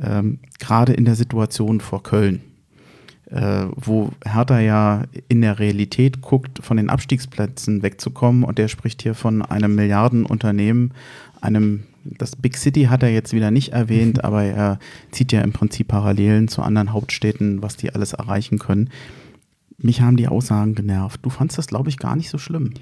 ähm, gerade in der Situation vor Köln, äh, wo Hertha ja in der Realität guckt, von den Abstiegsplätzen wegzukommen und der spricht hier von einem Milliardenunternehmen, einem das Big City hat er jetzt wieder nicht erwähnt, aber er zieht ja im Prinzip Parallelen zu anderen Hauptstädten, was die alles erreichen können. Mich haben die Aussagen genervt. Du fandst das, glaube ich, gar nicht so schlimm.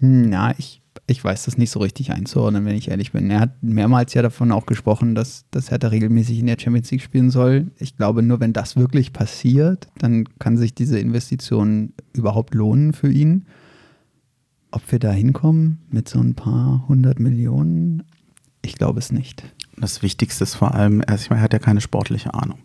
Hm, Ja, ich, ich weiß das nicht so richtig einzuordnen, wenn ich ehrlich bin. Er hat mehrmals ja davon auch gesprochen, dass, dass Hertha regelmäßig in der Champions League spielen soll. Ich glaube, nur wenn das wirklich passiert, dann kann sich diese Investition überhaupt lohnen für ihn. Ob wir da hinkommen mit so ein paar hundert Millionen, ich glaube es nicht. Das Wichtigste ist vor allem, er hat ja keine sportliche Ahnung.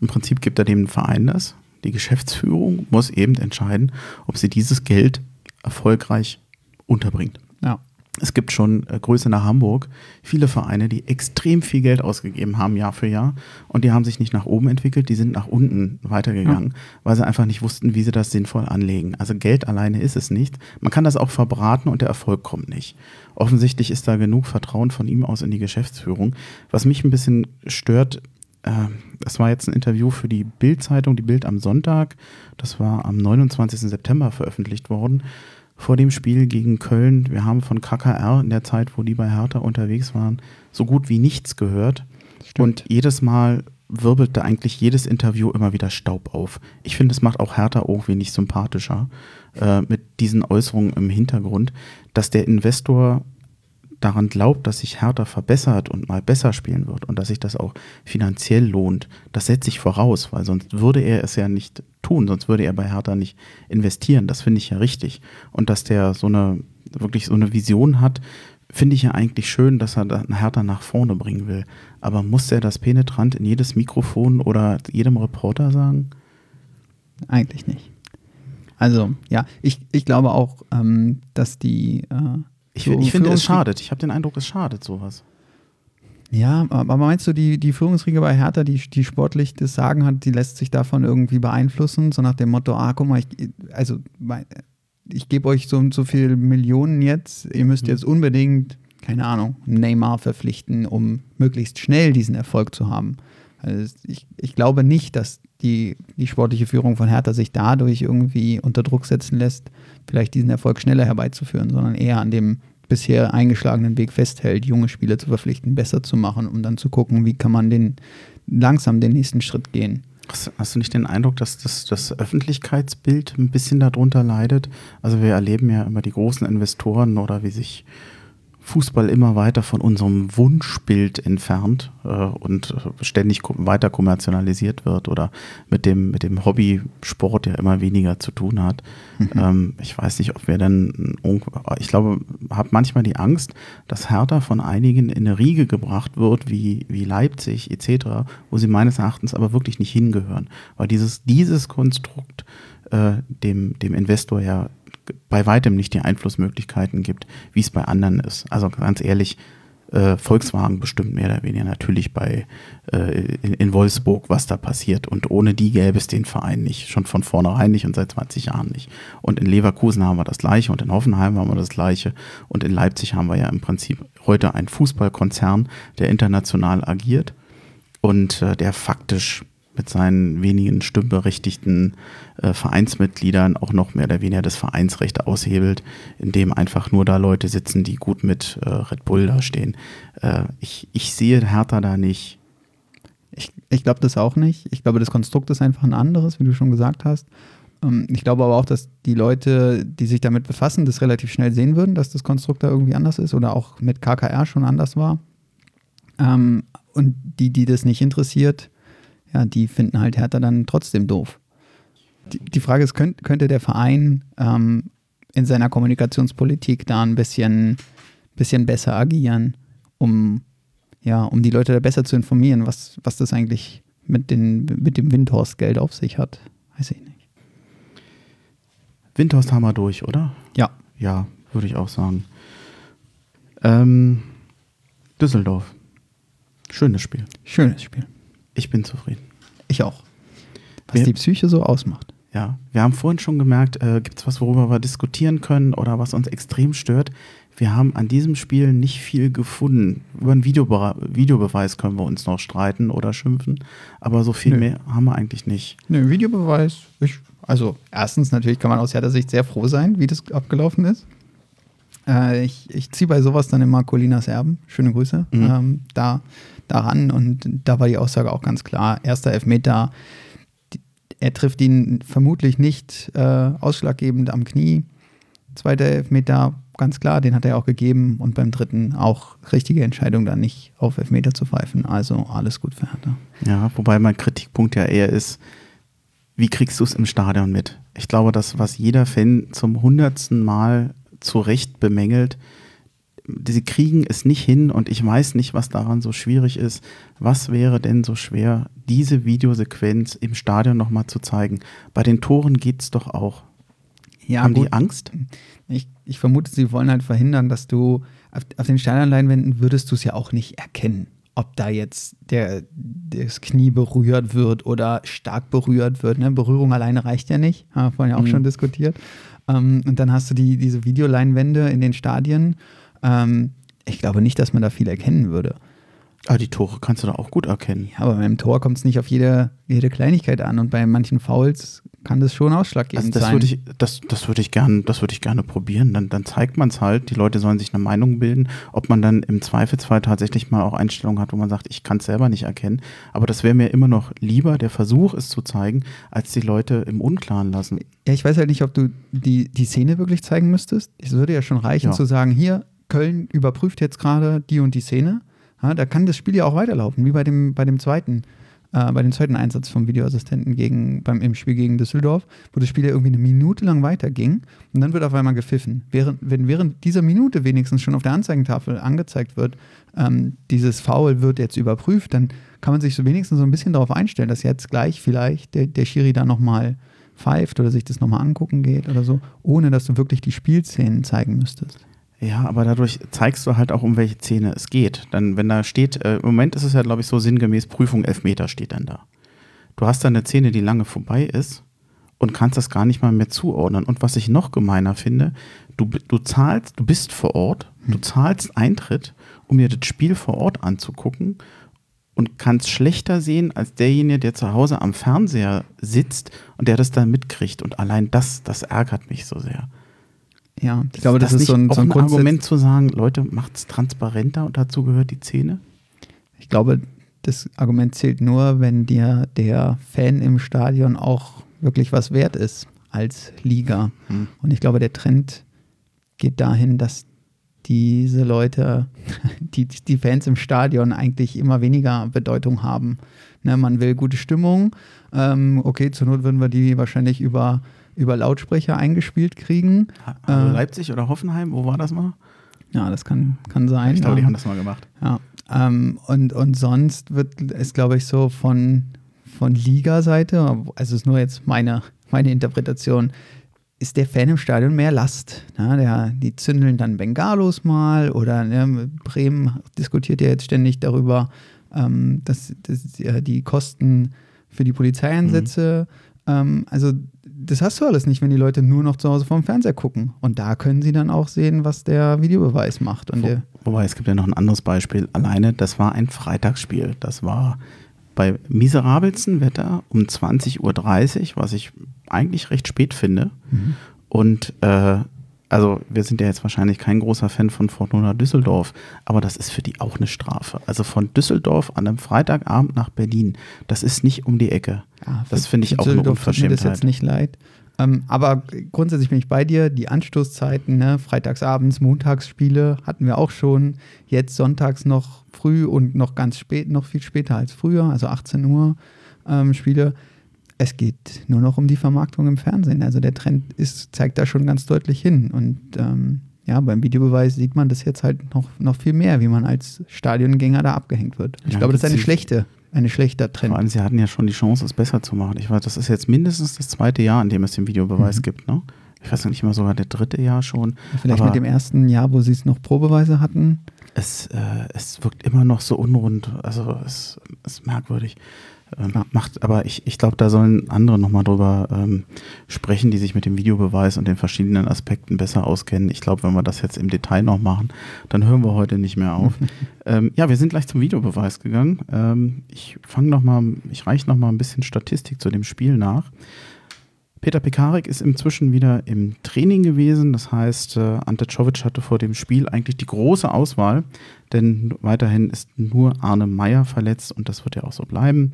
Im Prinzip gibt er dem Verein das. Die Geschäftsführung muss eben entscheiden, ob sie dieses Geld erfolgreich unterbringt. Ja. Es gibt schon äh, Größe nach Hamburg viele Vereine, die extrem viel Geld ausgegeben haben, Jahr für Jahr. Und die haben sich nicht nach oben entwickelt, die sind nach unten weitergegangen, weil sie einfach nicht wussten, wie sie das sinnvoll anlegen. Also Geld alleine ist es nicht. Man kann das auch verbraten und der Erfolg kommt nicht. Offensichtlich ist da genug Vertrauen von ihm aus in die Geschäftsführung. Was mich ein bisschen stört, äh, das war jetzt ein Interview für die Bild-Zeitung, die Bild am Sonntag. Das war am 29. September veröffentlicht worden vor dem Spiel gegen Köln. Wir haben von KKR in der Zeit, wo die bei Hertha unterwegs waren, so gut wie nichts gehört. Und jedes Mal wirbelte eigentlich jedes Interview immer wieder Staub auf. Ich finde, es macht auch Hertha irgendwie nicht sympathischer äh, mit diesen Äußerungen im Hintergrund, dass der Investor daran glaubt, dass sich Hertha verbessert und mal besser spielen wird und dass sich das auch finanziell lohnt, das setze ich voraus, weil sonst würde er es ja nicht tun, sonst würde er bei Hertha nicht investieren. Das finde ich ja richtig. Und dass der so eine, wirklich so eine Vision hat, finde ich ja eigentlich schön, dass er Hertha nach vorne bringen will. Aber muss er das penetrant in jedes Mikrofon oder jedem Reporter sagen? Eigentlich nicht. Also, ja, ich, ich glaube auch, ähm, dass die. Äh, Ich, ich finde, es schadet. Ich habe den Eindruck, es schadet sowas. Ja, aber meinst du, die, die Führungsriege bei Hertha, die, die sportlich das Sagen hat, die lässt sich davon irgendwie beeinflussen? So nach dem Motto, ah, guck mal, ich, also ich gebe euch so und so viele Millionen jetzt, ihr müsst jetzt unbedingt, keine Ahnung, Neymar verpflichten, um möglichst schnell diesen Erfolg zu haben. Also ich, ich glaube nicht, dass die, die sportliche Führung von Hertha sich dadurch irgendwie unter Druck setzen lässt, vielleicht diesen Erfolg schneller herbeizuführen, sondern eher an dem bisher eingeschlagenen Weg festhält, junge Spieler zu verpflichten, besser zu machen, um dann zu gucken, wie kann man den langsam den nächsten Schritt gehen. Hast, du nicht den Eindruck, dass das, das Öffentlichkeitsbild ein bisschen darunter leidet? Also wir erleben ja immer die großen Investoren oder wie sich Fußball immer weiter von unserem Wunschbild entfernt äh, und äh, ständig weiter kommerzialisiert wird oder mit dem, mit dem Hobbysport ja immer weniger zu tun hat. Ähm, ich weiß nicht, ob wir dann, ich glaube, habe manchmal die Angst, dass Hertha von einigen in eine Riege gebracht wird, wie, wie Leipzig etc., wo sie meines Erachtens aber wirklich nicht hingehören. Weil dieses, dieses Konstrukt äh, dem, dem Investor ja bei weitem nicht die Einflussmöglichkeiten gibt, wie es bei anderen ist. Also ganz ehrlich, äh, Volkswagen bestimmt mehr oder weniger natürlich bei äh, in, in, Wolfsburg, was da passiert. Und ohne die gäbe es den Verein nicht, schon von vornherein nicht und seit 20 Jahren nicht. Und in Leverkusen haben wir das gleiche und in Hoffenheim haben wir das gleiche und in Leipzig haben wir ja im Prinzip heute einen Fußballkonzern, der international agiert und äh, der faktisch mit seinen wenigen stimmberechtigten äh, Vereinsmitgliedern auch noch mehr oder weniger das Vereinsrecht aushebelt, indem einfach nur da Leute sitzen, die gut mit äh, Red Bull da stehen. Äh, ich, ich sehe Hertha da nicht. Ich, ich glaube das auch nicht. Ich glaube, das Konstrukt ist einfach ein anderes, wie du schon gesagt hast. Ähm, ich glaube aber auch, dass die Leute, die sich damit befassen, das relativ schnell sehen würden, dass das Konstrukt da irgendwie anders ist oder auch mit KKR schon anders war. Ähm, und die, die das nicht interessiert, ja, die finden halt Hertha dann trotzdem doof. Die, die Frage ist, könnt, könnte der Verein ähm, in seiner Kommunikationspolitik da ein bisschen, bisschen besser agieren, um, ja, um die Leute da besser zu informieren, was, was das eigentlich mit, den, mit dem Windhorst-Geld auf sich hat? Weiß ich nicht. Windhorst haben wir durch, oder? Ja. Ja, würde ich auch sagen. Ähm, Düsseldorf. Schönes Spiel. Schönes Spiel. Ich bin zufrieden. Ich auch. Was wir, die Psyche so ausmacht. Ja, wir haben vorhin schon gemerkt, äh, gibt es was, worüber wir diskutieren können oder was uns extrem stört? Wir haben an diesem Spiel nicht viel gefunden. Über einen Videobe Videobeweis können wir uns noch streiten oder schimpfen, aber so viel Nö. mehr haben wir eigentlich nicht. Nö, Videobeweis, ich, also erstens natürlich kann man aus der Sicht sehr froh sein, wie das abgelaufen ist. Äh, ich ich ziehe bei sowas dann immer Colinas Erben. Schöne Grüße. Mhm. Ähm, da daran und da war die Aussage auch ganz klar. Erster Elfmeter, er trifft ihn vermutlich nicht äh, ausschlaggebend am Knie. Zweiter Elfmeter, ganz klar, den hat er auch gegeben und beim dritten auch richtige Entscheidung, dann nicht auf Elfmeter zu pfeifen. Also alles gut für Hertha. Ja, wobei mein Kritikpunkt ja eher ist, wie kriegst du es im Stadion mit? Ich glaube, das, was jeder Fan zum hundertsten Mal zu Recht bemängelt, sie kriegen es nicht hin und ich weiß nicht, was daran so schwierig ist. Was wäre denn so schwer, diese Videosequenz im Stadion nochmal zu zeigen? Bei den Toren geht es doch auch. Ja, Haben gut. die Angst? Ich, ich, vermute, sie wollen halt verhindern, dass du auf, auf den Stadionleinwänden würdest du es ja auch nicht erkennen, ob da jetzt der, das Knie berührt wird oder stark berührt wird. Ne? Berührung alleine reicht ja nicht, haben wir vorhin ja auch mhm. schon diskutiert. Ähm, und dann hast du die, diese Videoleinwände in den Stadien ähm, ich glaube nicht, dass man da viel erkennen würde. Aber die Tore kannst du da auch gut erkennen. Ja, aber beim Tor kommt es nicht auf jede, jede Kleinigkeit an und bei manchen Fouls kann das schon ausschlaggebend also das sein. Würde ich, das das würde ich gerne würd ich gerne probieren. Dann, dann zeigt man es halt. Die Leute sollen sich eine Meinung bilden, ob man dann im Zweifelsfall tatsächlich mal auch Einstellungen hat, wo man sagt, ich kann es selber nicht erkennen. Aber das wäre mir immer noch lieber, der Versuch, es zu zeigen, als die Leute im Unklaren lassen. Ja, ich weiß halt nicht, ob du die, die Szene wirklich zeigen müsstest. Es würde ja schon reichen, ja. zu sagen, hier, Köln überprüft jetzt gerade die und die Szene. Ja, da kann das Spiel ja auch weiterlaufen, wie bei dem, bei dem zweiten, äh, bei dem zweiten Einsatz vom Videoassistenten gegen, beim, im Spiel gegen Düsseldorf, wo das Spiel ja irgendwie eine Minute lang weiterging und dann wird auf einmal gepfiffen. Während, wenn während dieser Minute wenigstens schon auf der Anzeigentafel angezeigt wird, ähm, dieses Foul wird jetzt überprüft, dann kann man sich so wenigstens so ein bisschen darauf einstellen, dass jetzt gleich vielleicht der, der Schiri da nochmal pfeift oder sich das nochmal angucken geht oder so, ohne dass du wirklich die Spielszenen zeigen müsstest. Ja, aber dadurch zeigst du halt auch, um welche Szene es geht. Dann, wenn da steht, äh, im Moment ist es ja, glaube ich, so sinngemäß, Prüfung Elfmeter steht dann da. Du hast dann eine Szene, die lange vorbei ist und kannst das gar nicht mal mehr zuordnen. Und was ich noch gemeiner finde, du, du zahlst, du bist vor Ort, du hm. zahlst Eintritt, um dir das Spiel vor Ort anzugucken und kannst schlechter sehen als derjenige, der zu Hause am Fernseher sitzt und der das dann mitkriegt. Und allein das, das ärgert mich so sehr. Ja, ich glaube, das, das ist so ein, so ein, ein Argument zu sagen, Leute, macht es transparenter und dazu gehört die Szene? Ich glaube, das Argument zählt nur, wenn dir der Fan im Stadion auch wirklich was wert ist als Liga. Hm. Und ich glaube, der Trend geht dahin, dass diese Leute, die, die Fans im Stadion eigentlich immer weniger Bedeutung haben. Ne, man will gute Stimmung. Ähm, okay, zur Not würden wir die wahrscheinlich über über Lautsprecher eingespielt kriegen. Also äh, Leipzig oder Hoffenheim, wo war das mal? Ja, das kann, kann sein. Ich glaube, die haben das mal gemacht. Ja. Ähm, und, und sonst wird es, glaube ich, so von, von Liga-Seite, also ist nur jetzt meine, meine Interpretation, ist der Fan im Stadion mehr Last. Ne? Der, die zündeln dann Bengalos mal oder ne, Bremen diskutiert ja jetzt ständig darüber, ähm, dass, dass ja, die Kosten für die Polizeieinsätze, mhm. ähm, also das hast du alles nicht, wenn die Leute nur noch zu Hause vorm Fernseher gucken. Und da können sie dann auch sehen, was der Videobeweis macht. Und Wo, wobei, es gibt ja noch ein anderes Beispiel. Alleine, das war ein Freitagsspiel. Das war bei miserabelsten Wetter um 20.30 Uhr, was ich eigentlich recht spät finde. Mhm. Und äh, also wir sind ja jetzt wahrscheinlich kein großer Fan von Fortuna Düsseldorf, aber das ist für die auch eine Strafe. Also von Düsseldorf an einem Freitagabend nach Berlin, das ist nicht um die Ecke. Ja, das finde ich auch eine Unverschämtheit. Mir das jetzt nicht leid. Ähm, aber grundsätzlich bin ich bei dir. Die Anstoßzeiten, ne? freitagsabends, Montagsspiele hatten wir auch schon. Jetzt sonntags noch früh und noch ganz spät, noch viel später als früher, also 18 Uhr ähm, Spiele. Es geht nur noch um die Vermarktung im Fernsehen. Also der Trend ist, zeigt da schon ganz deutlich hin. Und ähm, ja, beim Videobeweis sieht man das jetzt halt noch, noch viel mehr, wie man als Stadiongänger da abgehängt wird. Ich ja, glaube, das ist eine schlechte ein schlechter Trend. Vor allem, sie hatten ja schon die Chance, es besser zu machen. Ich weiß, das ist jetzt mindestens das zweite Jahr, in dem es den Videobeweis mhm. gibt, ne? Ich weiß nicht mal sogar der dritte Jahr schon. Vielleicht mit dem ersten Jahr, wo sie es noch Probeweise hatten. Es, äh, es wirkt immer noch so unrund. Also es ist merkwürdig. Ja. macht, aber ich, ich glaube, da sollen andere nochmal drüber ähm, sprechen, die sich mit dem Videobeweis und den verschiedenen Aspekten besser auskennen. Ich glaube, wenn wir das jetzt im Detail noch machen, dann hören wir heute nicht mehr auf. ähm, ja, wir sind gleich zum Videobeweis gegangen. Ähm, ich fange nochmal, ich reiche nochmal ein bisschen Statistik zu dem Spiel nach. Peter Pekarik ist inzwischen wieder im Training gewesen. Das heißt, äh, Ante Czovic hatte vor dem Spiel eigentlich die große Auswahl, denn weiterhin ist nur Arne Meyer verletzt und das wird ja auch so bleiben.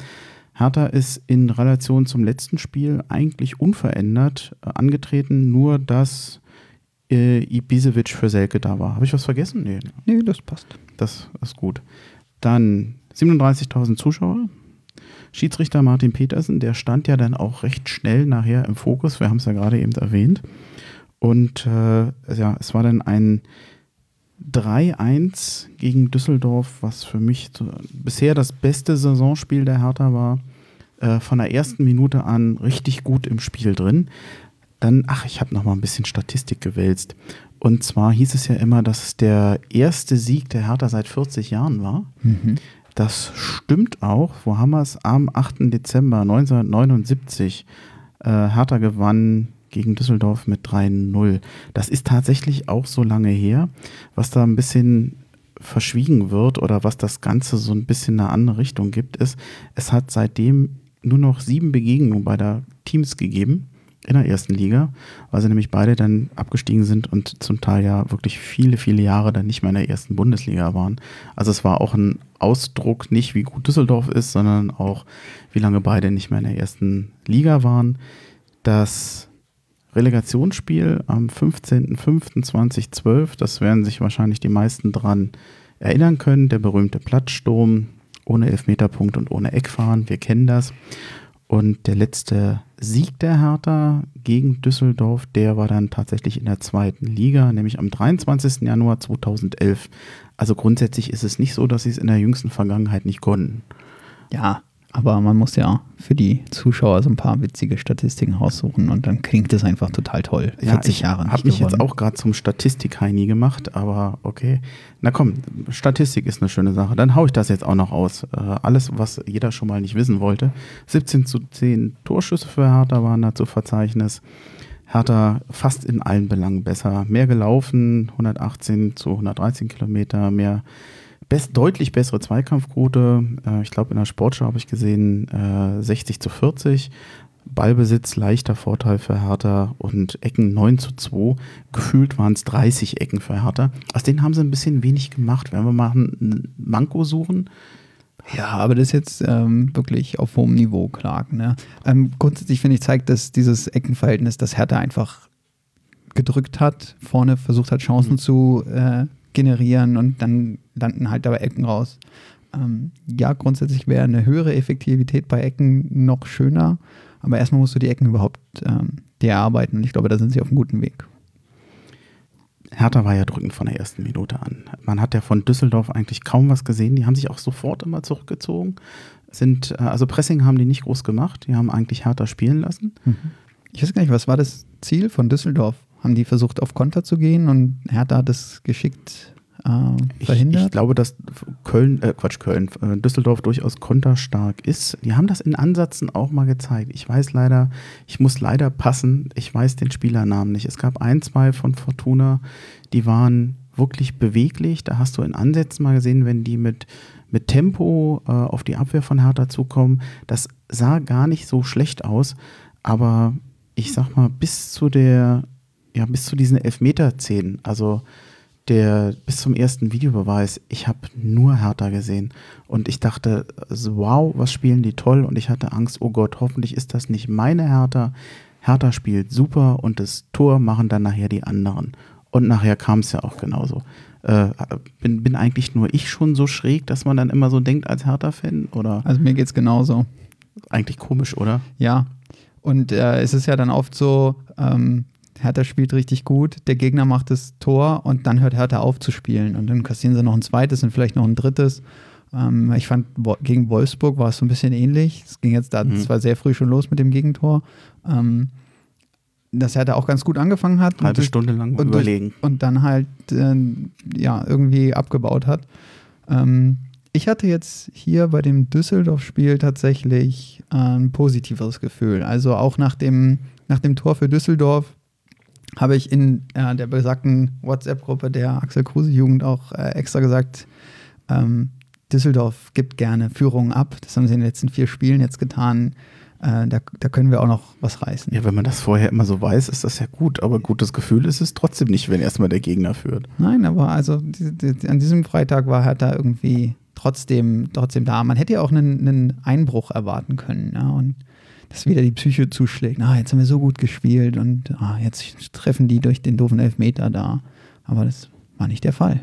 Hertha ist in Relation zum letzten Spiel eigentlich unverändert äh, angetreten, nur dass äh, Ibisevic für Selke da war. Habe ich was vergessen? Nee. Nee, das passt. Das ist gut. Dann 37.000 Zuschauer, Schiedsrichter Martin Petersen, der stand ja dann auch recht schnell nachher im Fokus. Wir haben es ja gerade eben erwähnt. Und äh, ja, es war dann ein 3-1 gegen Düsseldorf, was für mich bisher das beste Saisonspiel der Hertha war. Äh, von der ersten Minute an richtig gut im Spiel drin. Dann, ach, ich habe noch mal ein bisschen Statistik gewälzt. Und zwar hieß es ja immer, dass es der erste Sieg der Hertha seit 40 Jahren war. Mhm. Das stimmt auch. Wo haben wir es? Am 8. Dezember 1979. Äh, Hertha gewann gegen Düsseldorf mit 3-0. Das ist tatsächlich auch so lange her. Was da ein bisschen verschwiegen wird oder was das Ganze so ein bisschen in eine andere Richtung gibt, ist, es hat seitdem nur noch sieben Begegnungen bei der Teams gegeben in der ersten Liga, weil sie nämlich beide dann abgestiegen sind und zum Teil ja wirklich viele, viele Jahre dann nicht mehr in der ersten Bundesliga waren. Also es war auch ein Ausdruck nicht, wie gut Düsseldorf ist, sondern auch, wie lange beide nicht mehr in der ersten Liga waren. Das Relegationsspiel am 15.05.2012, das werden sich wahrscheinlich die meisten dran erinnern können, der berühmte Platzsturm ohne Elfmeterpunkt und ohne Eckfahren, wir kennen das. Und der letzte Sieg der Hertha gegen Düsseldorf, der war dann tatsächlich in der zweiten Liga, nämlich am 23. Januar 2011. Also grundsätzlich ist es nicht so, dass sie es in der jüngsten Vergangenheit nicht konnten. Ja, aber man muss ja für die Zuschauer so ein paar witzige Statistiken raussuchen und dann klingt es einfach total toll. 40 ja, ich Jahre. Ich habe mich jetzt auch gerade zum Statistik-Heini gemacht, aber okay. Na komm, Statistik ist eine schöne Sache. Dann haue ich das jetzt auch noch aus. Äh, alles, was jeder schon mal nicht wissen wollte. 17 zu 10 Torschüsse für Hertha waren da zu Verzeichnis. Hertha fast in allen Belangen besser. Mehr gelaufen, 118 zu 113 Kilometer, mehr best, deutlich bessere Zweikampfquote. Äh, ich glaube, in der Sportschau habe ich gesehen äh, 60 zu 40. Ballbesitz leichter Vorteil für Hertha und Ecken 9 zu 2. Gefühlt waren es 30 Ecken für Hertha. Aus denen haben sie ein bisschen wenig gemacht. Wenn wir mal einen Manko suchen. Ja, aber das ist jetzt ähm, wirklich auf hohem Niveau klar. Ne? Ähm, grundsätzlich finde ich, zeigt das dieses Eckenverhältnis, dass Hertha einfach gedrückt hat, vorne versucht hat, Chancen mhm. zu äh, generieren und dann landen halt dabei Ecken raus. Ähm, ja, grundsätzlich wäre eine höhere Effektivität bei Ecken noch schöner, aber erstmal musst du die Ecken überhaupt ähm, dir erarbeiten und ich glaube, da sind sie auf einem guten Weg. Hertha war ja drückend von der ersten Minute an. Man hat ja von Düsseldorf eigentlich kaum was gesehen. Die haben sich auch sofort immer zurückgezogen. Sind, äh, also Pressing haben die nicht groß gemacht. Die haben eigentlich Hertha spielen lassen. Mhm. Ich weiß gar nicht, was war das Ziel von Düsseldorf? Haben die versucht, auf Konter zu gehen und Hertha hat das geschickt äh, verhindert? Ich, ich, glaube, dass Köln, äh, Quatsch, Köln, äh, Düsseldorf durchaus konterstark ist. Die haben das in Ansätzen auch mal gezeigt. Ich weiß leider, ich muss leider passen, ich weiß den Spielernamen nicht. Es gab ein, zwei von Fortuna, die waren wirklich beweglich. Da hast du in Ansätzen mal gesehen, wenn die mit, mit Tempo äh, auf die Abwehr von Hertha zukommen. Das sah gar nicht so schlecht aus, aber ich sag mal, bis zu der, ja, bis zu diesen Elfmeter-Szenen, also der bis zum ersten Videobeweis, ich habe nur Hertha gesehen und ich dachte, wow, was spielen die toll und ich hatte Angst, oh Gott, hoffentlich ist das nicht meine Hertha. Hertha spielt super und das Tor machen dann nachher die anderen. Und nachher kam es ja auch genauso. Äh, bin, bin eigentlich nur ich schon so schräg, dass man dann immer so denkt als Hertha-Fan? Oder? Also mir geht es genauso. Eigentlich komisch, oder? Ja. Und äh, es ist ja dann oft so, ähm, Hertha spielt richtig gut, der Gegner macht das Tor und dann hört Hertha auf zu spielen. Und dann kassieren sie noch ein zweites und vielleicht noch ein drittes. Ähm, ich fand, gegen Wolfsburg war es so ein bisschen ähnlich. Es ging jetzt da mhm. zwar sehr früh schon los mit dem Gegentor. Ähm, dass Hertha auch ganz gut angefangen hat. Halbe und, Stunde lang und überlegen. Durch, und dann halt äh, ja, irgendwie abgebaut hat. Ähm, ich hatte jetzt hier bei dem Düsseldorf-Spiel tatsächlich ein positiveres Gefühl. Also auch nach dem, nach dem Tor für Düsseldorf habe ich in äh, der besagten WhatsApp-Gruppe der Axel Kruse-Jugend auch äh, extra gesagt, ähm, Düsseldorf gibt gerne Führungen ab. Das haben sie in den letzten vier Spielen jetzt getan. Äh, da, da, können wir auch noch was reißen. Ja, wenn man das vorher immer so weiß, ist das ja gut. Aber gutes Gefühl ist es trotzdem nicht, wenn erstmal der Gegner führt. Nein, aber also die, die, an diesem Freitag war Hertha irgendwie trotzdem, trotzdem da. Man hätte ja auch einen, einen Einbruch erwarten können. Ja, und dass wieder die Psyche zuschlägt. Ah, jetzt haben wir so gut gespielt und ah, jetzt treffen die durch den doofen Elfmeter da. Aber das war nicht der Fall.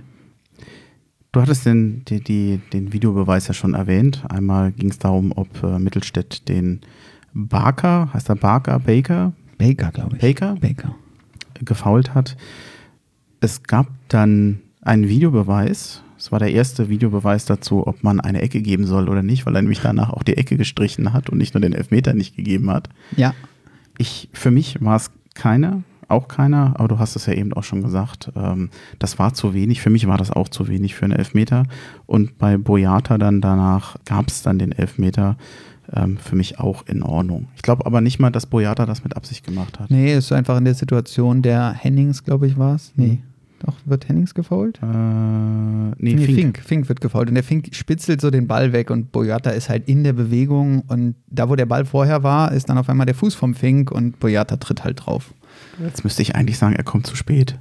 Du hattest den, die, die, den Videobeweis ja schon erwähnt. Einmal ging es darum, ob äh, Mittelstädt den Barker, heißt er Barker, Baker? Baker, glaube ich. Baker? Baker. Gefault hat. Es gab dann einen Videobeweis es war der erste Videobeweis dazu, ob man eine Ecke geben soll oder nicht, weil er nämlich danach auch die Ecke gestrichen hat und nicht nur den Elfmeter nicht gegeben hat. Ja. Ich, für mich war es keiner, auch keiner, aber du hast es ja eben auch schon gesagt. Ähm, das war zu wenig. Für mich war das auch zu wenig für einen Elfmeter. Und bei Boyata dann danach gab es dann den Elfmeter. Ähm, für mich auch in Ordnung. Ich glaube aber nicht mal, dass Boyata das mit Absicht gemacht hat. Nee, ist einfach in der Situation der Hennings, glaube ich, war es. Nee. Doch, wird Hennings gefault? Äh, nee, nee Fink. Fink. Fink. wird gefault. Und der Fink spitzelt so den Ball weg und Boyata ist halt in der Bewegung. Und da, wo der Ball vorher war, ist dann auf einmal der Fuß vom Fink und Boyata tritt halt drauf. Jetzt müsste ich eigentlich sagen, er kommt zu spät.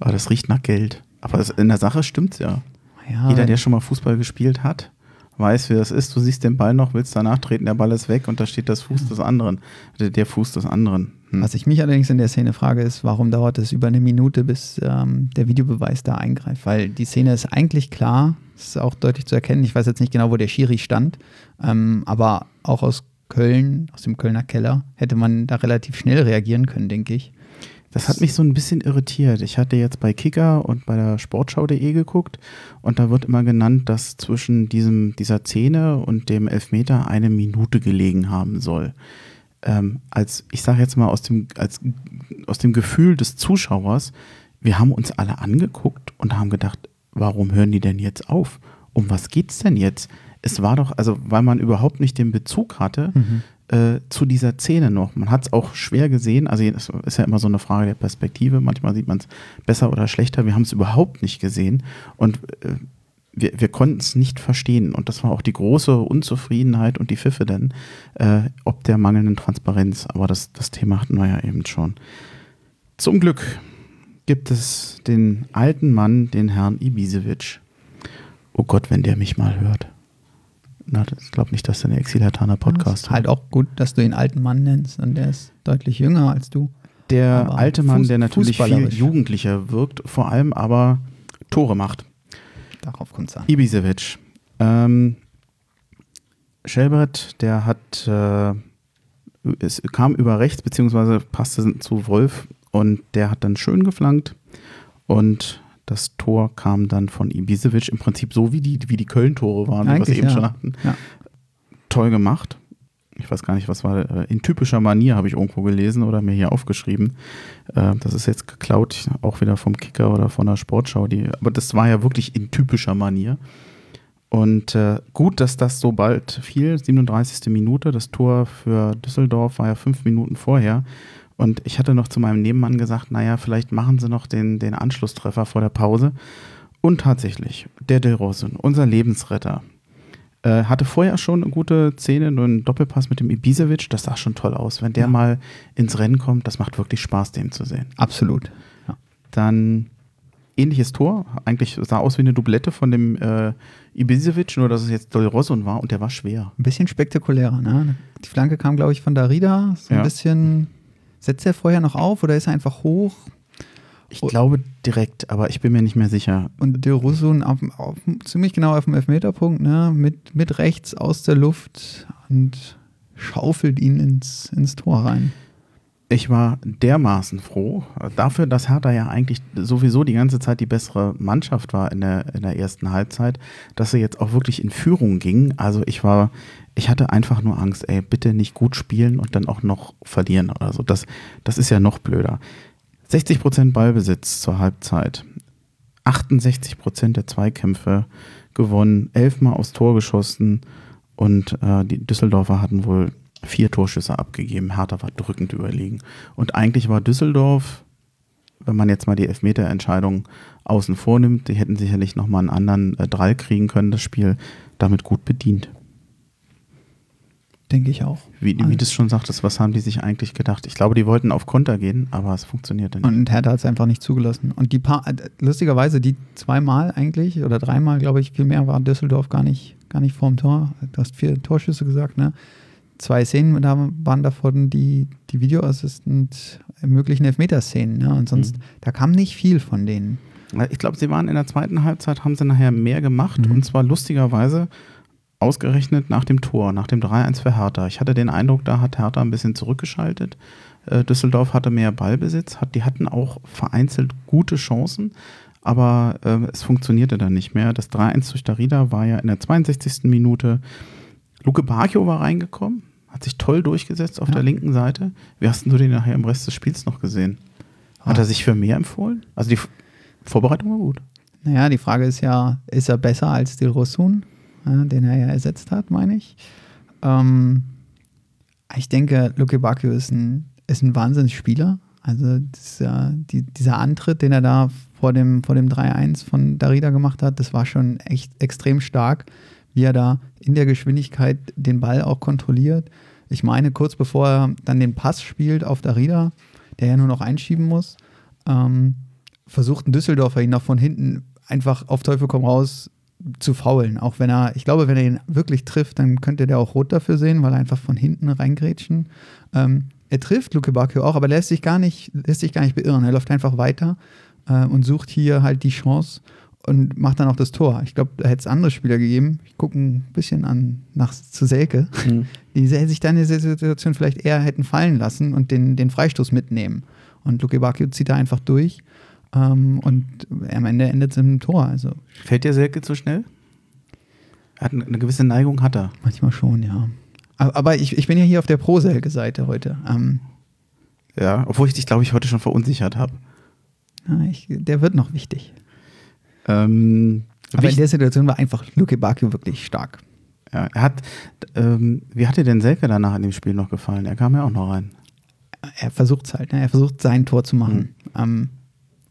Aber das riecht nach Geld. Aber in der Sache stimmt's ja. ja Jeder, der schon mal Fußball gespielt hat, weiß, wie das ist. Du siehst den Ball noch, willst danach treten, der Ball ist weg und da steht das Fuß des anderen. Der Fuß des anderen. Hm. Was ich mich allerdings in der Szene frage, ist, warum dauert es über eine Minute, bis ähm, der Videobeweis da eingreift? Weil die Szene ist eigentlich klar, ist auch deutlich zu erkennen. Ich weiß jetzt nicht genau, wo der Schiri stand, ähm, aber auch aus Köln, aus dem Kölner Keller, hätte man da relativ schnell reagieren können, denke ich. Das hat mich so ein bisschen irritiert. Ich hatte jetzt bei Kicker und bei der Sportschau.de geguckt und da wird immer genannt, dass zwischen diesem, dieser Szene und dem Elfmeter eine Minute gelegen haben soll ähm, als, ich sage jetzt mal, aus dem, als, aus dem Gefühl des Zuschauers, wir haben uns alle angeguckt und haben gedacht, warum hören die denn jetzt auf? Um was geht's denn jetzt? Es war doch, also weil man überhaupt nicht den Bezug hatte mhm. äh, zu dieser Szene noch. Man hat es auch schwer gesehen, also es ist ja immer so eine Frage der Perspektive, manchmal sieht man es besser oder schlechter, wir haben es überhaupt nicht gesehen und äh, wir, wir konnten es nicht verstehen. Und das war auch die große Unzufriedenheit und die Pfiffe denn, äh, ob der mangelnden Transparenz. Aber das, das Thema hatten wir ja eben schon. Zum Glück gibt es den alten Mann, den Herrn Ibisevic. Oh Gott, wenn der mich mal hört. Na, ich glaube nicht, dass der eine Exilataner Podcast ist Halt auch gut, dass du ihn alten Mann nennst und der ist deutlich jünger als du. Der aber alte Mann, Fuß, der natürlich viel jugendlicher wirkt, vor allem aber Tore macht. Darauf kommt es an. Ibisevic. Ähm, Schelbrett, der hat, äh, es kam über rechts, beziehungsweise passte zu Wolf und der hat dann schön geflankt und das Tor kam dann von Ibisevic, im Prinzip so wie die, wie die Köln-Tore waren, Eigentlich, die wir eben ja. schon hatten. Ja. Toll gemacht. Ich weiß gar nicht, was war, äh, in typischer Manier habe ich irgendwo gelesen oder mir hier aufgeschrieben. Äh, das ist jetzt geklaut, auch wieder vom Kicker oder von der Sportschau. Die, aber das war ja wirklich in typischer Manier. Und äh, gut, dass das so bald fiel, 37. Minute. Das Tor für Düsseldorf war ja fünf Minuten vorher. Und ich hatte noch zu meinem Nebenmann gesagt, naja, vielleicht machen sie noch den, den Anschlusstreffer vor der Pause. Und tatsächlich, der Del Rosun, unser Lebensretter, äh, hatte vorher schon eine gute Szene, nur einen Doppelpass mit dem Ibisevic, das sah schon toll aus. Wenn der ja. mal ins Rennen kommt, das macht wirklich Spaß, den zu sehen. Absolut. Ja. Dann ähnliches Tor, eigentlich sah aus wie eine Doublette von dem äh, Ibisevic, nur dass es jetzt Del Rosun war und der war schwer. Ein bisschen spektakulärer, ne? Die Flanke kam, glaube ich, von Darida, so ein ja. bisschen Setzt er vorher noch auf oder ist er einfach hoch? Ich glaube direkt, aber ich bin mir nicht mehr sicher. Und der Russo auf, auf, ziemlich genau auf dem Elfmeterpunkt, ne? mit, mit rechts aus der Luft und schaufelt ihn ins, ins Tor rein. Ich war dermaßen froh, dafür, dass Hertha ja eigentlich sowieso die ganze Zeit die bessere Mannschaft war in der, in der ersten Halbzeit, dass sie jetzt auch wirklich in Führung ging. Also ich war, ich hatte einfach nur Angst, ey, bitte nicht gut spielen und dann auch noch verlieren oder so. Das, das ist ja noch blöder. 60% Ballbesitz zur Halbzeit, 68% der Zweikämpfe gewonnen, elfmal aufs Tor geschossen und äh, die Düsseldorfer hatten wohl vier Torschüsse abgegeben. Hertha war drückend überlegen. Und eigentlich war Düsseldorf, wenn man jetzt mal die Elfmeterentscheidung außen vornimmt, die hätten sicherlich nochmal einen anderen äh, Drall kriegen können, das Spiel damit gut bedient. Denke ich auch. Wie, wie du es schon sagtest, was haben die sich eigentlich gedacht? Ich glaube, die wollten auf Konter gehen, aber es funktionierte nicht. Und Hertha hat es einfach nicht zugelassen. Und die paar, äh, lustigerweise, die zweimal eigentlich oder dreimal, glaube ich, viel mehr war Düsseldorf gar nicht, gar nicht vorm Tor. Du hast vier Torschüsse gesagt, ne? Zwei Szenen da waren davon die, die Videoassistent ermöglichen Elfmeterszenen, ne? Und sonst, mhm. da kam nicht viel von denen. Ich glaube, sie waren in der zweiten Halbzeit, haben sie nachher mehr gemacht. Mhm. Und zwar lustigerweise ausgerechnet nach dem Tor, nach dem 3-1 für Hertha. Ich hatte den Eindruck, da hat Hertha ein bisschen zurückgeschaltet. Äh, Düsseldorf hatte mehr Ballbesitz, hat, die hatten auch vereinzelt gute Chancen, aber äh, es funktionierte dann nicht mehr. Das 3-1 durch Darida war ja in der 62. Minute. Luke Bacchio war reingekommen, hat sich toll durchgesetzt auf ja. der linken Seite. Wie hast du den nachher im Rest des Spiels noch gesehen? Hat ah. er sich für mehr empfohlen? Also die Vorbereitung war gut. Naja, die Frage ist ja, ist er besser als Dil Äh, den er ja ersetzt hat, meine ich. Ähm, ich denke, Luke Bacchio ist ein, ist ein Wahnsinnsspieler. Also dieser, die, dieser Antritt, den er da vor dem, vor dem 3-1 von Darida gemacht hat, das war schon echt extrem stark, wie er da in der Geschwindigkeit den Ball auch kontrolliert. Ich meine, kurz bevor er dann den Pass spielt auf Darida, der ja nur noch einschieben muss, ähm, versucht ein Düsseldorfer ihn noch von hinten einfach auf Teufel komm raus zu faulen. Auch wenn er, ich glaube, wenn er ihn wirklich trifft, dann könnte der auch rot dafür sehen, weil er einfach von hinten reingrätschen. Ähm, er trifft Luke Bacchio auch, aber lässt sich gar nicht, lässt sich gar nicht beirren. Er läuft einfach weiter äh, und sucht hier halt die Chance und macht dann auch das Tor. Ich glaube, da hätte es andere Spieler gegeben. Ich gucke ein bisschen an nach zu Selke, mhm. die sich dann in der Situation vielleicht eher hätten fallen lassen und den, den Freistoß mitnehmen. Und Luke Bacchio zieht da einfach durch ähm, und am Ende endet es im Tor. Also. Fällt dir Selke zu schnell? Er hat eine gewisse Neigung, hat er. Manchmal schon, ja. Aber, aber ich, ich bin ja hier auf der Pro-Selke-Seite heute. Ähm, ja, obwohl ich dich, glaube ich, heute schon verunsichert habe. der wird noch wichtig. Ähm, aber in der Situation war einfach Luke Bakio wirklich stark. Ja, er hat, ähm, wie hat dir denn Selke danach in dem Spiel noch gefallen? Er kam ja auch noch rein. Er versucht es halt, ne? er versucht sein Tor zu machen. Mhm. Ähm,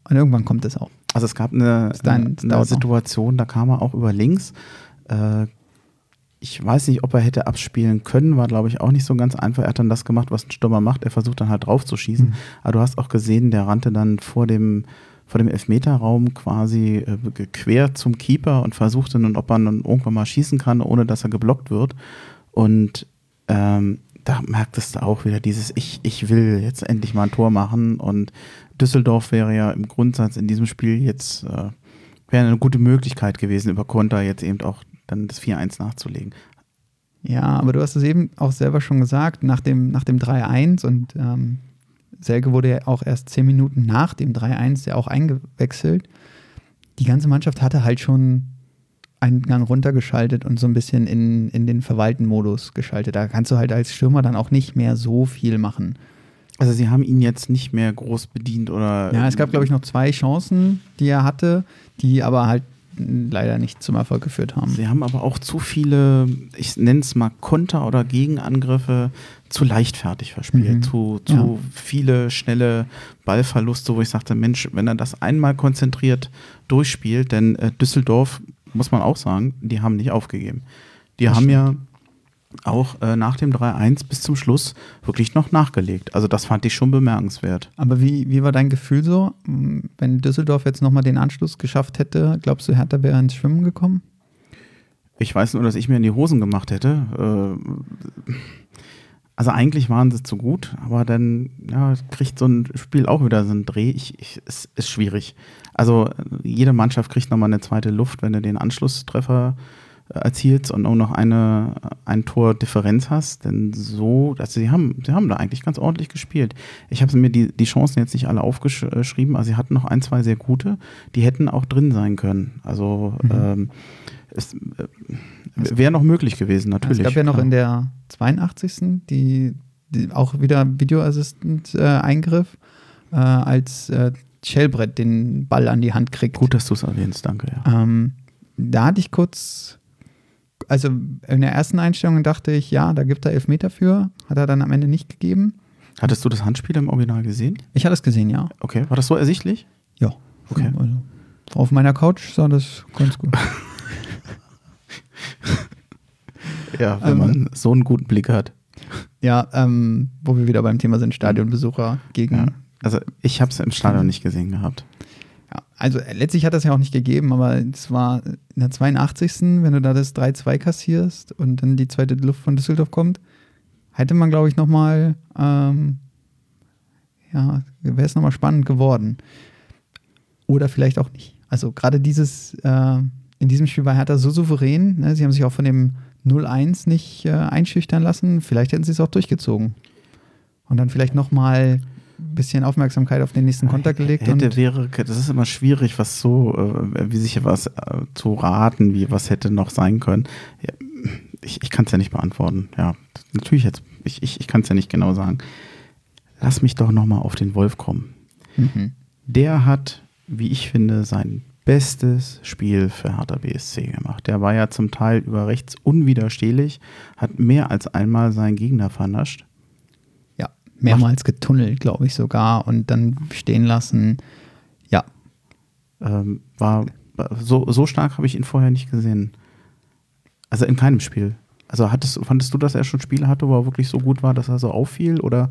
und irgendwann kommt es auch. Also es gab eine, dann, eine, Situation, da kam er auch über links. Äh, ich weiß nicht, ob er hätte abspielen können, war glaube ich auch nicht so ganz einfach. Er hat dann das gemacht, was ein Stürmer macht. Er versucht dann halt drauf zu schießen. Mhm. Aber du hast auch gesehen, der rannte dann vor dem, vor dem Elfmeterraum quasi äh, quer zum Keeper und versuchte dann, ob man dann irgendwann mal schießen kann, ohne dass er geblockt wird. Und ähm, da merktest du auch wieder dieses, ich, ich will jetzt endlich mal ein Tor machen und Düsseldorf wäre ja im Grundsatz in diesem Spiel jetzt, äh, wäre eine gute Möglichkeit gewesen, über Konter jetzt eben auch dann das 4-1 nachzulegen. Ja, aber du hast es eben auch selber schon gesagt, nach dem, nach dem 3-1 und ähm, Selke wurde ja auch erst zehn Minuten nach dem 3-1 ja auch eingewechselt. Die ganze Mannschaft hatte halt schon einen Gang runtergeschaltet und so ein bisschen in, in den Verwalten-Modus geschaltet. Da kannst du halt als Stürmer dann auch nicht mehr so viel machen. Also sie haben ihn jetzt nicht mehr groß bedient oder. Ja, es gab, glaube ich, noch zwei Chancen, die er hatte, die aber halt leider nicht zum Erfolg geführt haben. Sie haben aber auch zu viele, ich nenne es mal Konter oder Gegenangriffe, zu leichtfertig verspielt. Mhm. Zu, zu Ja. viele schnelle Ballverluste, wo ich sagte, Mensch, wenn er das einmal konzentriert durchspielt, denn äh, Düsseldorf, muss man auch sagen, die haben nicht aufgegeben. Die Das haben ja auch äh, nach dem 3-1 bis zum Schluss wirklich noch nachgelegt. Also das fand ich schon bemerkenswert. Aber wie, wie war dein Gefühl so, m, wenn Düsseldorf jetzt nochmal den Anschluss geschafft hätte? Glaubst du, Hertha wäre ins Schwimmen gekommen? Ich weiß nur, dass ich mir in die Hosen gemacht hätte. Äh, Also eigentlich waren sie zu gut, aber dann ja, kriegt so ein Spiel auch wieder so einen Dreh. Ich, ich, es ist schwierig. Also jede Mannschaft kriegt nochmal eine zweite Luft, wenn du den Anschlusstreffer äh, erzielst und auch noch eine, ein Tor Differenz hast. Denn so, also sie haben, sie haben da eigentlich ganz ordentlich gespielt. Ich habe mir die, die Chancen jetzt nicht alle aufgeschrieben, also sie hatten noch ein, zwei sehr gute, die hätten auch drin sein können. Also Mhm. ähm, es äh, wäre noch möglich gewesen, natürlich. es gab ja noch in der 82. die, die auch wieder Videoassistent-Eingriff, äh, als äh, Schellbrett den Ball an die Hand kriegt. Gut, dass du es erwähnst, danke. Ja. Ähm, da hatte ich kurz, also in der ersten Einstellung dachte ich, ja, da gibt er Elfmeter für, hat er dann am Ende nicht gegeben. Hattest du das Handspiel im Original gesehen? Ich hatte es gesehen, ja. Okay, war das so ersichtlich? Ja. Okay. Also, auf meiner Couch sah das ganz gut. Ja, wenn Ähm, man so einen guten Blick hat. ja, ähm, wo wir wieder beim Thema sind, Stadionbesucher gegen. Ja. Also ich habe es im Stadion nicht gesehen gehabt. Also äh, letztlich hat das ja auch nicht gegeben, aber es war in der 82. Wenn du da das 3-2 kassierst und dann die zweite Luft von Düsseldorf kommt, hätte man, glaube ich, nochmal, ähm, ja, wäre es nochmal spannend geworden. Oder vielleicht auch nicht. Also gerade dieses, äh, in diesem Spiel war Hertha so souverän, ne? sie haben sich auch von dem 0-1 nicht äh, einschüchtern lassen. Vielleicht hätten sie es auch durchgezogen. Und dann vielleicht nochmal bisschen Aufmerksamkeit auf den nächsten Konter gelegt. Hätte, und wäre, das ist immer schwierig, was so, äh, wie sich was äh, zu raten, wie was hätte noch sein können. Ich ich kann es ja nicht beantworten. Ja, natürlich jetzt, ich, ich, ich kann es ja nicht genau sagen. Lass mich doch nochmal auf den Wolf kommen. Mhm. Der hat, wie ich finde, sein bestes Spiel für Hertha BSC gemacht. Der war ja zum Teil über rechts unwiderstehlich, hat mehr als einmal seinen Gegner vernascht. Mehrmals getunnelt, glaube ich sogar, und dann stehen lassen. Ja, Ähm, war so, so stark habe ich ihn vorher nicht gesehen. Also in keinem Spiel. Also hattest, fandest du, dass er schon Spiele hatte, wo er wirklich so gut war, dass er so auffiel? Oder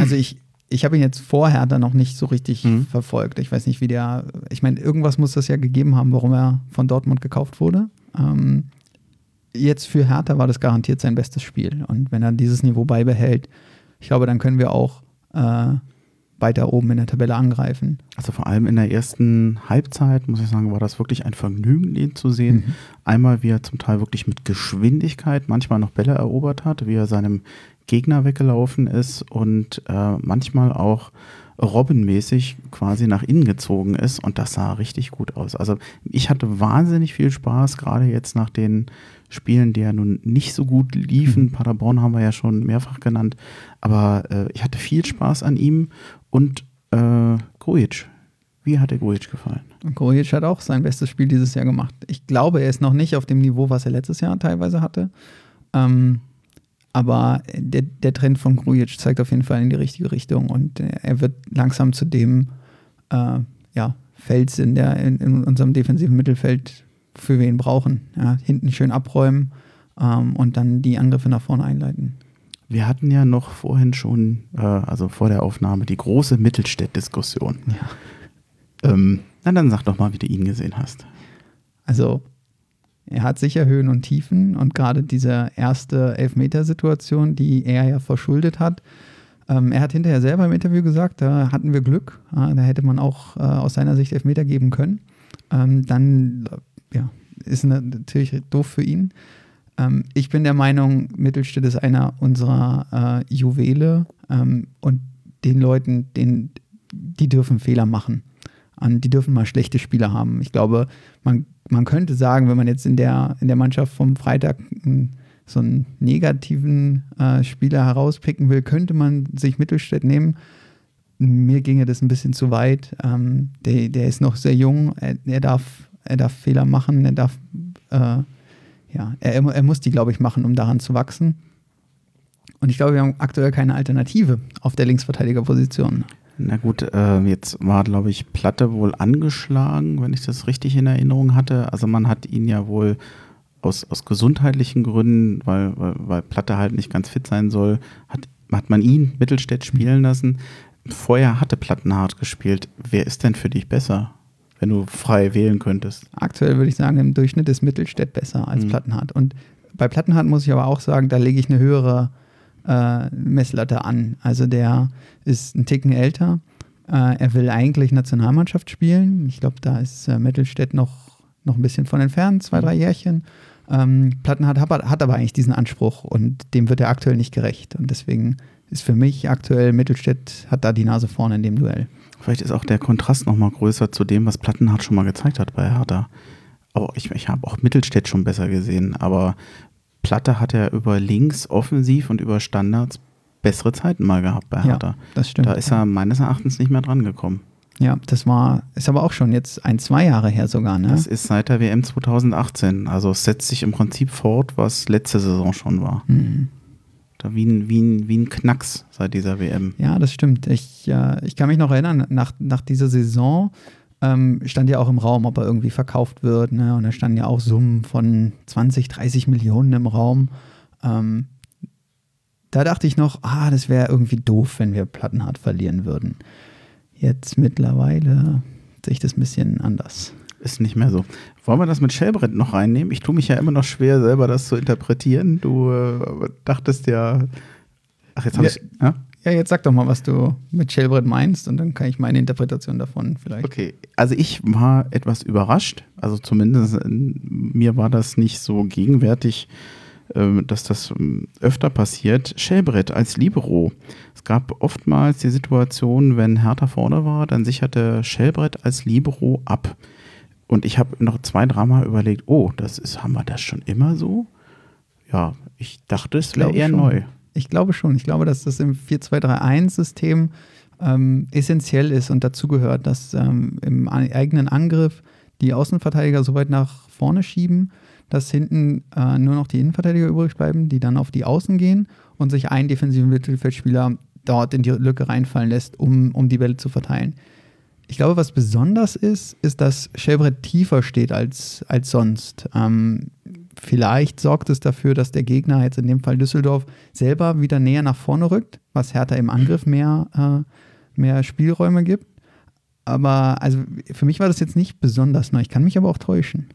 also ich, ich habe ihn jetzt vorher dann noch nicht so richtig Mhm. verfolgt. Ich weiß nicht, wie der. Ich meine, irgendwas muss das ja gegeben haben, warum er von Dortmund gekauft wurde. Ähm, jetzt für Hertha war das garantiert sein bestes Spiel. Und wenn er dieses Niveau beibehält, ich glaube, dann können wir auch äh, weiter oben in der Tabelle angreifen. also vor allem in der ersten Halbzeit, muss ich sagen, war das wirklich ein Vergnügen, ihn zu sehen. Mhm. Einmal, wie er zum Teil wirklich mit Geschwindigkeit manchmal noch Bälle erobert hat, wie er seinem Gegner weggelaufen ist und äh, manchmal auch robbenmäßig quasi nach innen gezogen ist und das sah richtig gut aus. Also ich hatte wahnsinnig viel Spaß, gerade jetzt nach den Spielen, die ja nun nicht so gut liefen. Paderborn haben wir ja schon mehrfach genannt, aber äh, ich hatte viel Spaß an ihm und äh, Grujic. Wie hat der Grujic gefallen? Grujic hat auch sein bestes Spiel dieses Jahr gemacht. Ich glaube, er ist noch nicht auf dem Niveau, was er letztes Jahr teilweise hatte. Ähm, aber der, der Trend von Grujic zeigt auf jeden Fall in die richtige Richtung und äh, er wird langsam zu dem äh, ja, Fels in, der, in, in unserem defensiven Mittelfeld, für wir ihn brauchen. Ja, hinten schön abräumen ähm, und dann die Angriffe nach vorne einleiten. Wir hatten ja noch vorhin schon, äh, also vor der Aufnahme, die große Mittelstädt-Diskussion. Ja. Ähm, na, dann sag doch mal, wie du ihn gesehen hast. Also, er hat sicher Höhen und Tiefen und gerade diese erste Elfmetersituation, die er ja verschuldet hat. Ähm, er hat hinterher selber im Interview gesagt, da hatten wir Glück. Äh, da hätte man auch äh, aus seiner Sicht Elfmeter geben können. Ähm, dann, äh, ja, ist na- natürlich doof für ihn. Ähm, ich bin der Meinung, Mittelstädt ist einer unserer äh, Juwele ähm, und den Leuten, den, die dürfen Fehler machen. Die dürfen mal schlechte Spiele haben. Ich glaube, man man könnte sagen, wenn man jetzt in der, in der Mannschaft vom Freitag einen, so einen negativen äh, Spieler herauspicken will, könnte man sich Mittelstädt nehmen. Mir ginge das ein bisschen zu weit. Ähm, der, der ist noch sehr jung, er, er, darf, er darf Fehler machen, er darf, äh, ja, er, er muss die, glaube ich, machen, um daran zu wachsen. Und ich glaube, wir haben aktuell keine Alternative auf der Linksverteidigerposition. Na gut, äh, jetzt war, glaube ich, Platte wohl angeschlagen, wenn ich das richtig in Erinnerung hatte. Also man hat ihn ja wohl aus, aus gesundheitlichen Gründen, weil, weil, weil Platte halt nicht ganz fit sein soll, hat, hat man ihn Mittelstädt spielen lassen. Vorher hatte Plattenhardt gespielt. Wer ist denn für dich besser, wenn du frei wählen könntest? Aktuell würde ich sagen, im Durchschnitt ist Mittelstädt besser als mhm. Plattenhardt. Und bei Plattenhardt muss ich aber auch sagen, da lege ich eine höhere äh, Messlatte an. Also der ist ein Ticken älter. Äh, er will eigentlich Nationalmannschaft spielen. Ich glaube, da ist äh, Mittelstädt noch, noch ein bisschen von entfernt, zwei, drei Jährchen. Ähm, Plattenhardt hat, aber eigentlich diesen Anspruch und dem wird er aktuell nicht gerecht. Und deswegen ist für mich aktuell Mittelstädt hat da die Nase vorne in dem Duell. Vielleicht ist auch der Kontrast noch mal größer zu dem, was Plattenhardt schon mal gezeigt hat bei Hertha. Oh, ich, ich habe auch Mittelstädt schon besser gesehen, aber Platte hat er über links offensiv und über Standards bessere Zeiten mal gehabt bei Hertha. Ja, das stimmt. Da ist er meines Erachtens nicht mehr dran gekommen. Ja, das war, ist aber auch schon jetzt ein, zwei Jahre her sogar, ne? Das ist seit der WM 2018. Also es setzt sich im Prinzip fort, was letzte Saison schon war. Mhm. Da wie ein, wie, ein, wie ein Knacks seit dieser WM. Ja, das stimmt. Ich, äh, ich kann mich noch erinnern, nach, nach dieser Saison ähm, stand ja auch im Raum, ob er irgendwie verkauft wird. Ne? Und da standen ja auch Summen von 20, 30 Millionen im Raum. Ähm, da dachte ich noch, ah, das wäre irgendwie doof, wenn wir Plattenhardt verlieren würden. Jetzt mittlerweile sehe ich das ein bisschen anders. Ist nicht mehr so. Wollen wir das mit Shellbrett noch reinnehmen? Ich tue mich ja immer noch schwer, selber das zu interpretieren. Du äh, dachtest ja. Ach, jetzt habe ich. Ja? Ja, jetzt sag doch mal, was du mit Shellbrett meinst und dann kann ich meine Interpretation davon vielleicht. Okay, also ich war etwas überrascht. Also zumindest mir war das nicht so gegenwärtig, äh, dass das ähm, öfter passiert. Shellbrett als Libero. Es gab oftmals die Situation, wenn Hertha vorne war, dann sicherte Shellbrett als Libero ab. Und ich habe noch zwei, dreimal überlegt, oh, das ist, haben wir das schon immer so? Ja, ich dachte, es wäre eher schon. neu. Ich glaube schon. Ich glaube, dass das im 4-2-3-1-System ähm, essentiell ist und dazu gehört, dass ähm, im eigenen Angriff die Außenverteidiger so weit nach vorne schieben, dass hinten äh, nur noch die Innenverteidiger übrig bleiben, die dann auf die Außen gehen und sich ein defensiven Mittelfeldspieler dort in die Lücke reinfallen lässt, um, um die Bälle zu verteilen. Ich glaube, was besonders ist, ist, dass Chevret tiefer steht als, als sonst. Ähm, vielleicht sorgt es dafür, dass der Gegner, jetzt in dem Fall Düsseldorf, selber wieder näher nach vorne rückt, was Hertha im Angriff mehr, äh, mehr Spielräume gibt. Aber also für mich war das jetzt nicht besonders neu. Ich kann mich aber auch täuschen.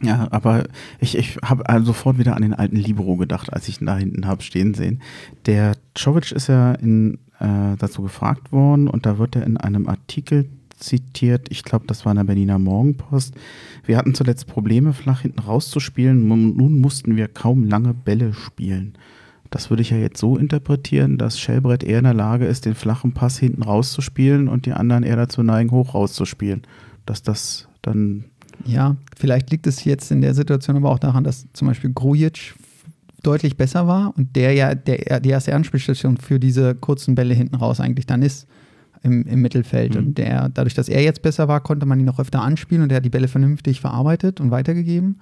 Ja, aber ich, ich habe also sofort wieder an den alten Libero gedacht, als ich ihn da hinten habe stehen sehen. Der Czovic ist ja in, äh, dazu gefragt worden und da wird er in einem Artikel zitiert, ich glaube, das war in der Berliner Morgenpost. Wir hatten zuletzt Probleme, flach hinten rauszuspielen. Nun mussten wir kaum lange Bälle spielen. Das würde ich ja jetzt so interpretieren, dass Shellbrett eher in der Lage ist, den flachen Pass hinten rauszuspielen und die anderen eher dazu neigen, hoch rauszuspielen. Dass das dann. Ja, vielleicht liegt es jetzt in der Situation aber auch daran, dass zum Beispiel Grujic deutlich besser war und der ja der, die erste Anspielstation für diese kurzen Bälle hinten raus eigentlich dann ist im, im Mittelfeld. Mhm. Und der, dadurch, dass er jetzt besser war, konnte man ihn noch öfter anspielen und er hat die Bälle vernünftig verarbeitet und weitergegeben.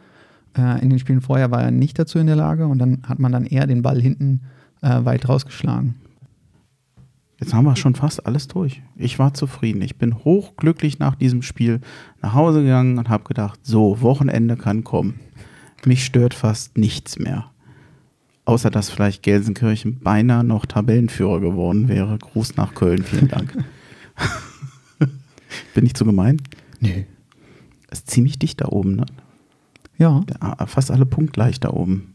Äh, in den Spielen vorher war er nicht dazu in der Lage und dann hat man dann eher den Ball hinten äh, weit rausgeschlagen. Jetzt haben wir schon fast alles durch. Ich war zufrieden. Ich bin hochglücklich nach diesem Spiel nach Hause gegangen und habe gedacht, so, Wochenende kann kommen. Mich stört fast nichts mehr. Außer dass vielleicht Gelsenkirchen beinahe noch Tabellenführer geworden wäre. Gruß nach Köln, vielen Dank. Bin ich zu gemein? Nee. Ist ziemlich dicht da oben, ne? Ja. Fast alle punktgleich da oben.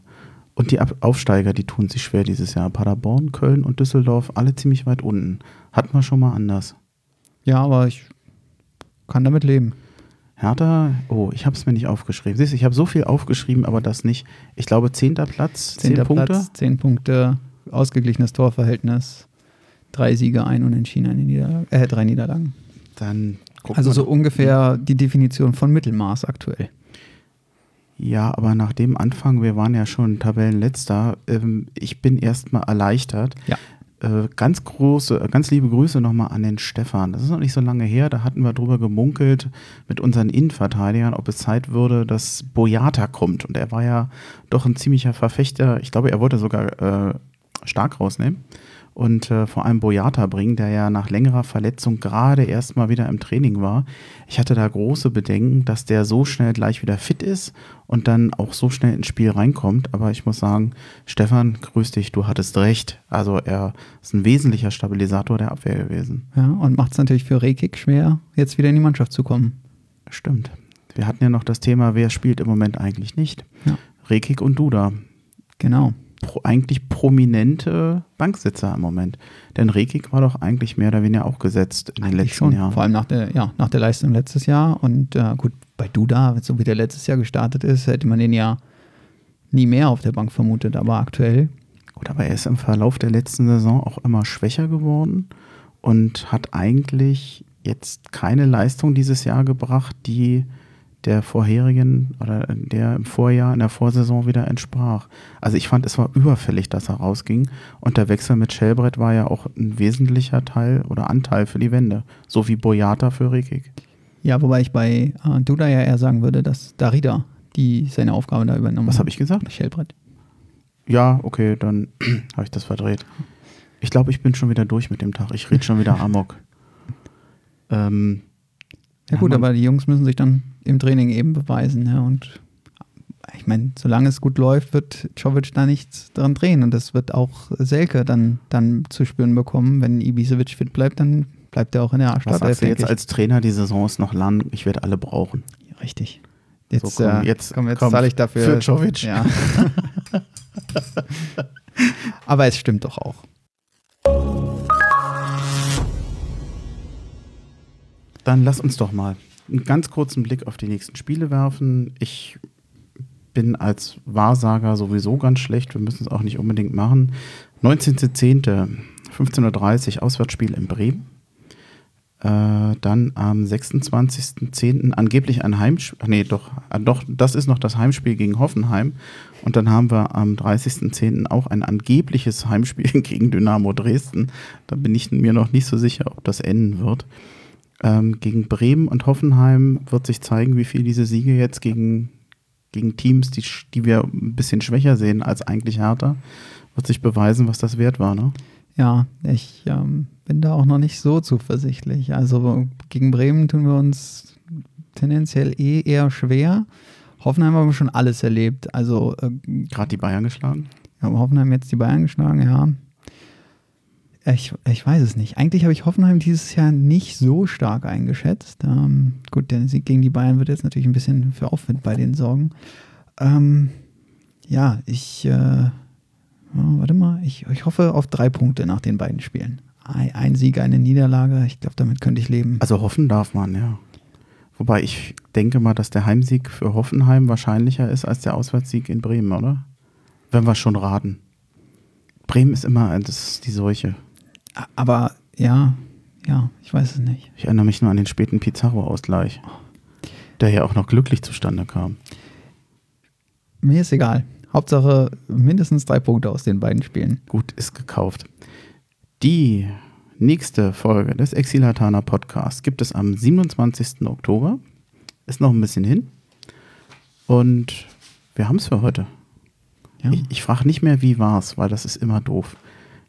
Und die Aufsteiger, die tun sich schwer dieses Jahr. Paderborn, Köln und Düsseldorf, alle ziemlich weit unten. Hatten wir schon mal anders. Ja, aber ich kann damit leben. Hertha, oh, ich habe es mir nicht aufgeschrieben. Siehst du, ich habe so viel aufgeschrieben, aber das nicht. Ich glaube, zehnter Platz, zehn Punkte. Platz, zehn Punkte, ausgeglichenes Torverhältnis, drei Siege, ein Unentschieden, eine Niederlage, äh, drei Niederlagen. Dann Also so ungefähr die Definition von Mittelmaß aktuell. Ja, aber nach dem Anfang, wir waren ja schon Tabellenletzter, ähm, ich bin erstmal erleichtert. Ja. Äh, ganz große, äh, ganz liebe Grüße nochmal an den Stefan. Das ist noch nicht so lange her, da hatten wir drüber gemunkelt mit unseren Innenverteidigern, ob es Zeit würde, dass Boyata kommt. Und er war ja doch ein ziemlicher Verfechter. Ich glaube, er wollte sogar äh, stark rausnehmen und äh, vor allem Boyata bringen, der ja nach längerer Verletzung gerade erst mal wieder im Training war. Ich hatte da große Bedenken, dass der so schnell gleich wieder fit ist und dann auch so schnell ins Spiel reinkommt. Aber ich muss sagen, Stefan, grüß dich, du hattest recht. Also er ist ein wesentlicher Stabilisator der Abwehr gewesen. Ja, und macht es natürlich für Rekik schwer, jetzt wieder in die Mannschaft zu kommen. Stimmt. Wir hatten ja noch das Thema, wer spielt im Moment eigentlich nicht. Ja. Rekik und Duda. Genau pro, eigentlich prominente Banksitzer im Moment. Denn Rekik war doch eigentlich mehr oder weniger auch gesetzt in den letzten schon. Jahren. Vor allem nach der, ja, nach der Leistung letztes Jahr. Und äh, gut, bei Duda, so wie der letztes Jahr gestartet ist, hätte man den ja nie mehr auf der Bank vermutet. Aber aktuell. Gut, aber er ist im Verlauf der letzten Saison auch immer schwächer geworden und hat eigentlich jetzt keine Leistung dieses Jahr gebracht, die der vorherigen oder der im Vorjahr, in der Vorsaison wieder entsprach. Also ich fand, es war überfällig, dass er rausging und der Wechsel mit Schellbrett war ja auch ein wesentlicher Teil oder Anteil für die Wende, so wie Boyata für Rekik. Ja, wobei ich bei äh, Duda ja eher sagen würde, dass Darida die seine Aufgabe da übernommen Was habe ich gesagt? Schellbrett. Ja, okay, dann habe ich das verdreht. Ich glaube, ich bin schon wieder durch mit dem Tag. Ich rede schon wieder Amok. ähm, ja gut, aber die Jungs müssen sich dann im Training eben beweisen. Ja, und ich meine, solange es gut läuft, wird Czovic da nichts dran drehen. Und das wird auch Selke dann, dann zu spüren bekommen. Wenn Ibisevic fit bleibt, dann bleibt er auch in der Startelf. Was sagst du jetzt als Trainer, die Saison ist noch lang, ich werde alle brauchen. Richtig. Jetzt, so, komm, jetzt, komm, jetzt komm, zahle ich dafür. Für Czovic. Ja. aber es stimmt doch auch. Dann lass uns doch mal einen ganz kurzen Blick auf die nächsten Spiele werfen. Ich bin als Wahrsager sowieso ganz schlecht. Wir müssen es auch nicht unbedingt machen. 19.10. 15.30 Uhr Auswärtsspiel in Bremen. Äh, dann am 26.10. angeblich ein Heimspiel. Nee, doch, äh, doch, das ist noch das Heimspiel gegen Hoffenheim. Und dann haben wir am 30.10. auch ein angebliches Heimspiel gegen Dynamo Dresden. Da bin ich mir noch nicht so sicher, ob das enden wird. Ähm, gegen Bremen und Hoffenheim wird sich zeigen, wie viel diese Siege jetzt gegen, gegen Teams, die, die wir ein bisschen schwächer sehen als eigentlich härter, wird sich beweisen, was das wert war. Ne? Ja, ich ähm, bin da auch noch nicht so zuversichtlich. Also gegen Bremen tun wir uns tendenziell eh eher schwer. Hoffenheim haben wir schon alles erlebt. Also äh, gerade die Bayern geschlagen. Ja, Hoffenheim jetzt die Bayern geschlagen, ja. Ich, ich weiß es nicht. Eigentlich habe ich Hoffenheim dieses Jahr nicht so stark eingeschätzt. Ähm, gut, der Sieg gegen die Bayern wird jetzt natürlich ein bisschen für Aufwind bei den sorgen. Ähm, ja, ich, äh, warte mal, ich, ich hoffe auf drei Punkte nach den beiden Spielen. Ein, ein Sieg, eine Niederlage, ich glaube, damit könnte ich leben. Also hoffen darf man, ja. Wobei ich denke mal, dass der Heimsieg für Hoffenheim wahrscheinlicher ist als der Auswärtssieg in Bremen, oder? Wenn wir schon raten. Bremen ist immer das die Seuche. Aber ja, ja, ich weiß es nicht. Ich erinnere mich nur an den späten Pizarro-Ausgleich, der ja auch noch glücklich zustande kam. Mir ist egal. Hauptsache mindestens drei Punkte aus den beiden Spielen. Gut, ist gekauft. Die nächste Folge des Exilatana Podcasts gibt es am 27. Oktober. Ist noch ein bisschen hin. Und wir haben es für heute. Ja. Ich, ich frage nicht mehr, wie war es, weil das ist immer doof.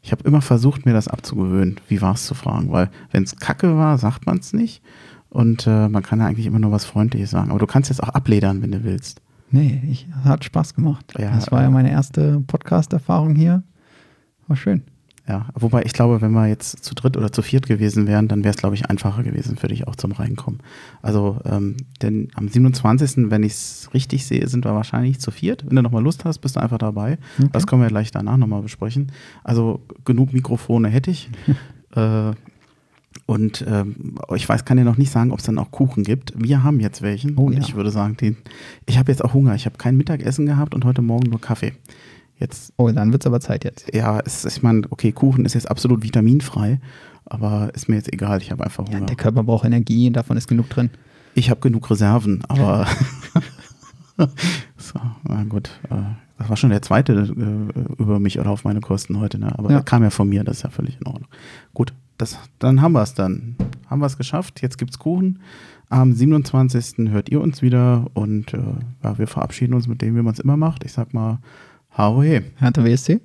Ich habe immer versucht, mir das abzugewöhnen, wie war es zu fragen, weil wenn es Kacke war, sagt man es nicht. Und äh, man kann ja eigentlich immer nur was Freundliches sagen. Aber du kannst jetzt auch abledern, wenn du willst. Nee, ich, hat Spaß gemacht. Ja, das war ja meine erste Podcast-Erfahrung hier. War schön. Ja, wobei ich glaube, wenn wir jetzt zu dritt oder zu viert gewesen wären, dann wäre es, glaube ich, einfacher gewesen für dich auch zum Reinkommen. Also, ähm, denn am 27., wenn ich es richtig sehe, sind wir wahrscheinlich zu viert. Wenn du nochmal Lust hast, bist du einfach dabei. Okay. Das können wir gleich danach nochmal besprechen. Also, genug Mikrofone hätte ich. äh, und ähm, ich weiß, kann dir noch nicht sagen, ob es dann auch Kuchen gibt. Wir haben jetzt welchen. Oh, und ja. ich würde sagen, den, ich habe jetzt auch Hunger. Ich habe kein Mittagessen gehabt und heute Morgen nur Kaffee. Jetzt, oh, dann wird es aber Zeit jetzt. Ja, es, ich meine, okay, Kuchen ist jetzt absolut vitaminfrei, aber ist mir jetzt egal, ich habe einfach Hunger. Ja, der Körper braucht Energie, davon ist genug drin. Ich habe genug Reserven, aber So, na gut. Äh, das war schon der zweite äh, über mich oder auf meine Kosten heute, ne? Aber Ja. der kam ja von mir, das ist ja völlig in Ordnung. Gut, das, dann haben wir es dann. Haben wir es geschafft. Jetzt gibt's Kuchen. Am 27. hört ihr uns wieder und äh, ja, wir verabschieden uns mit dem, wie man es immer macht. Ich sag mal, Hau he. Hát a WC.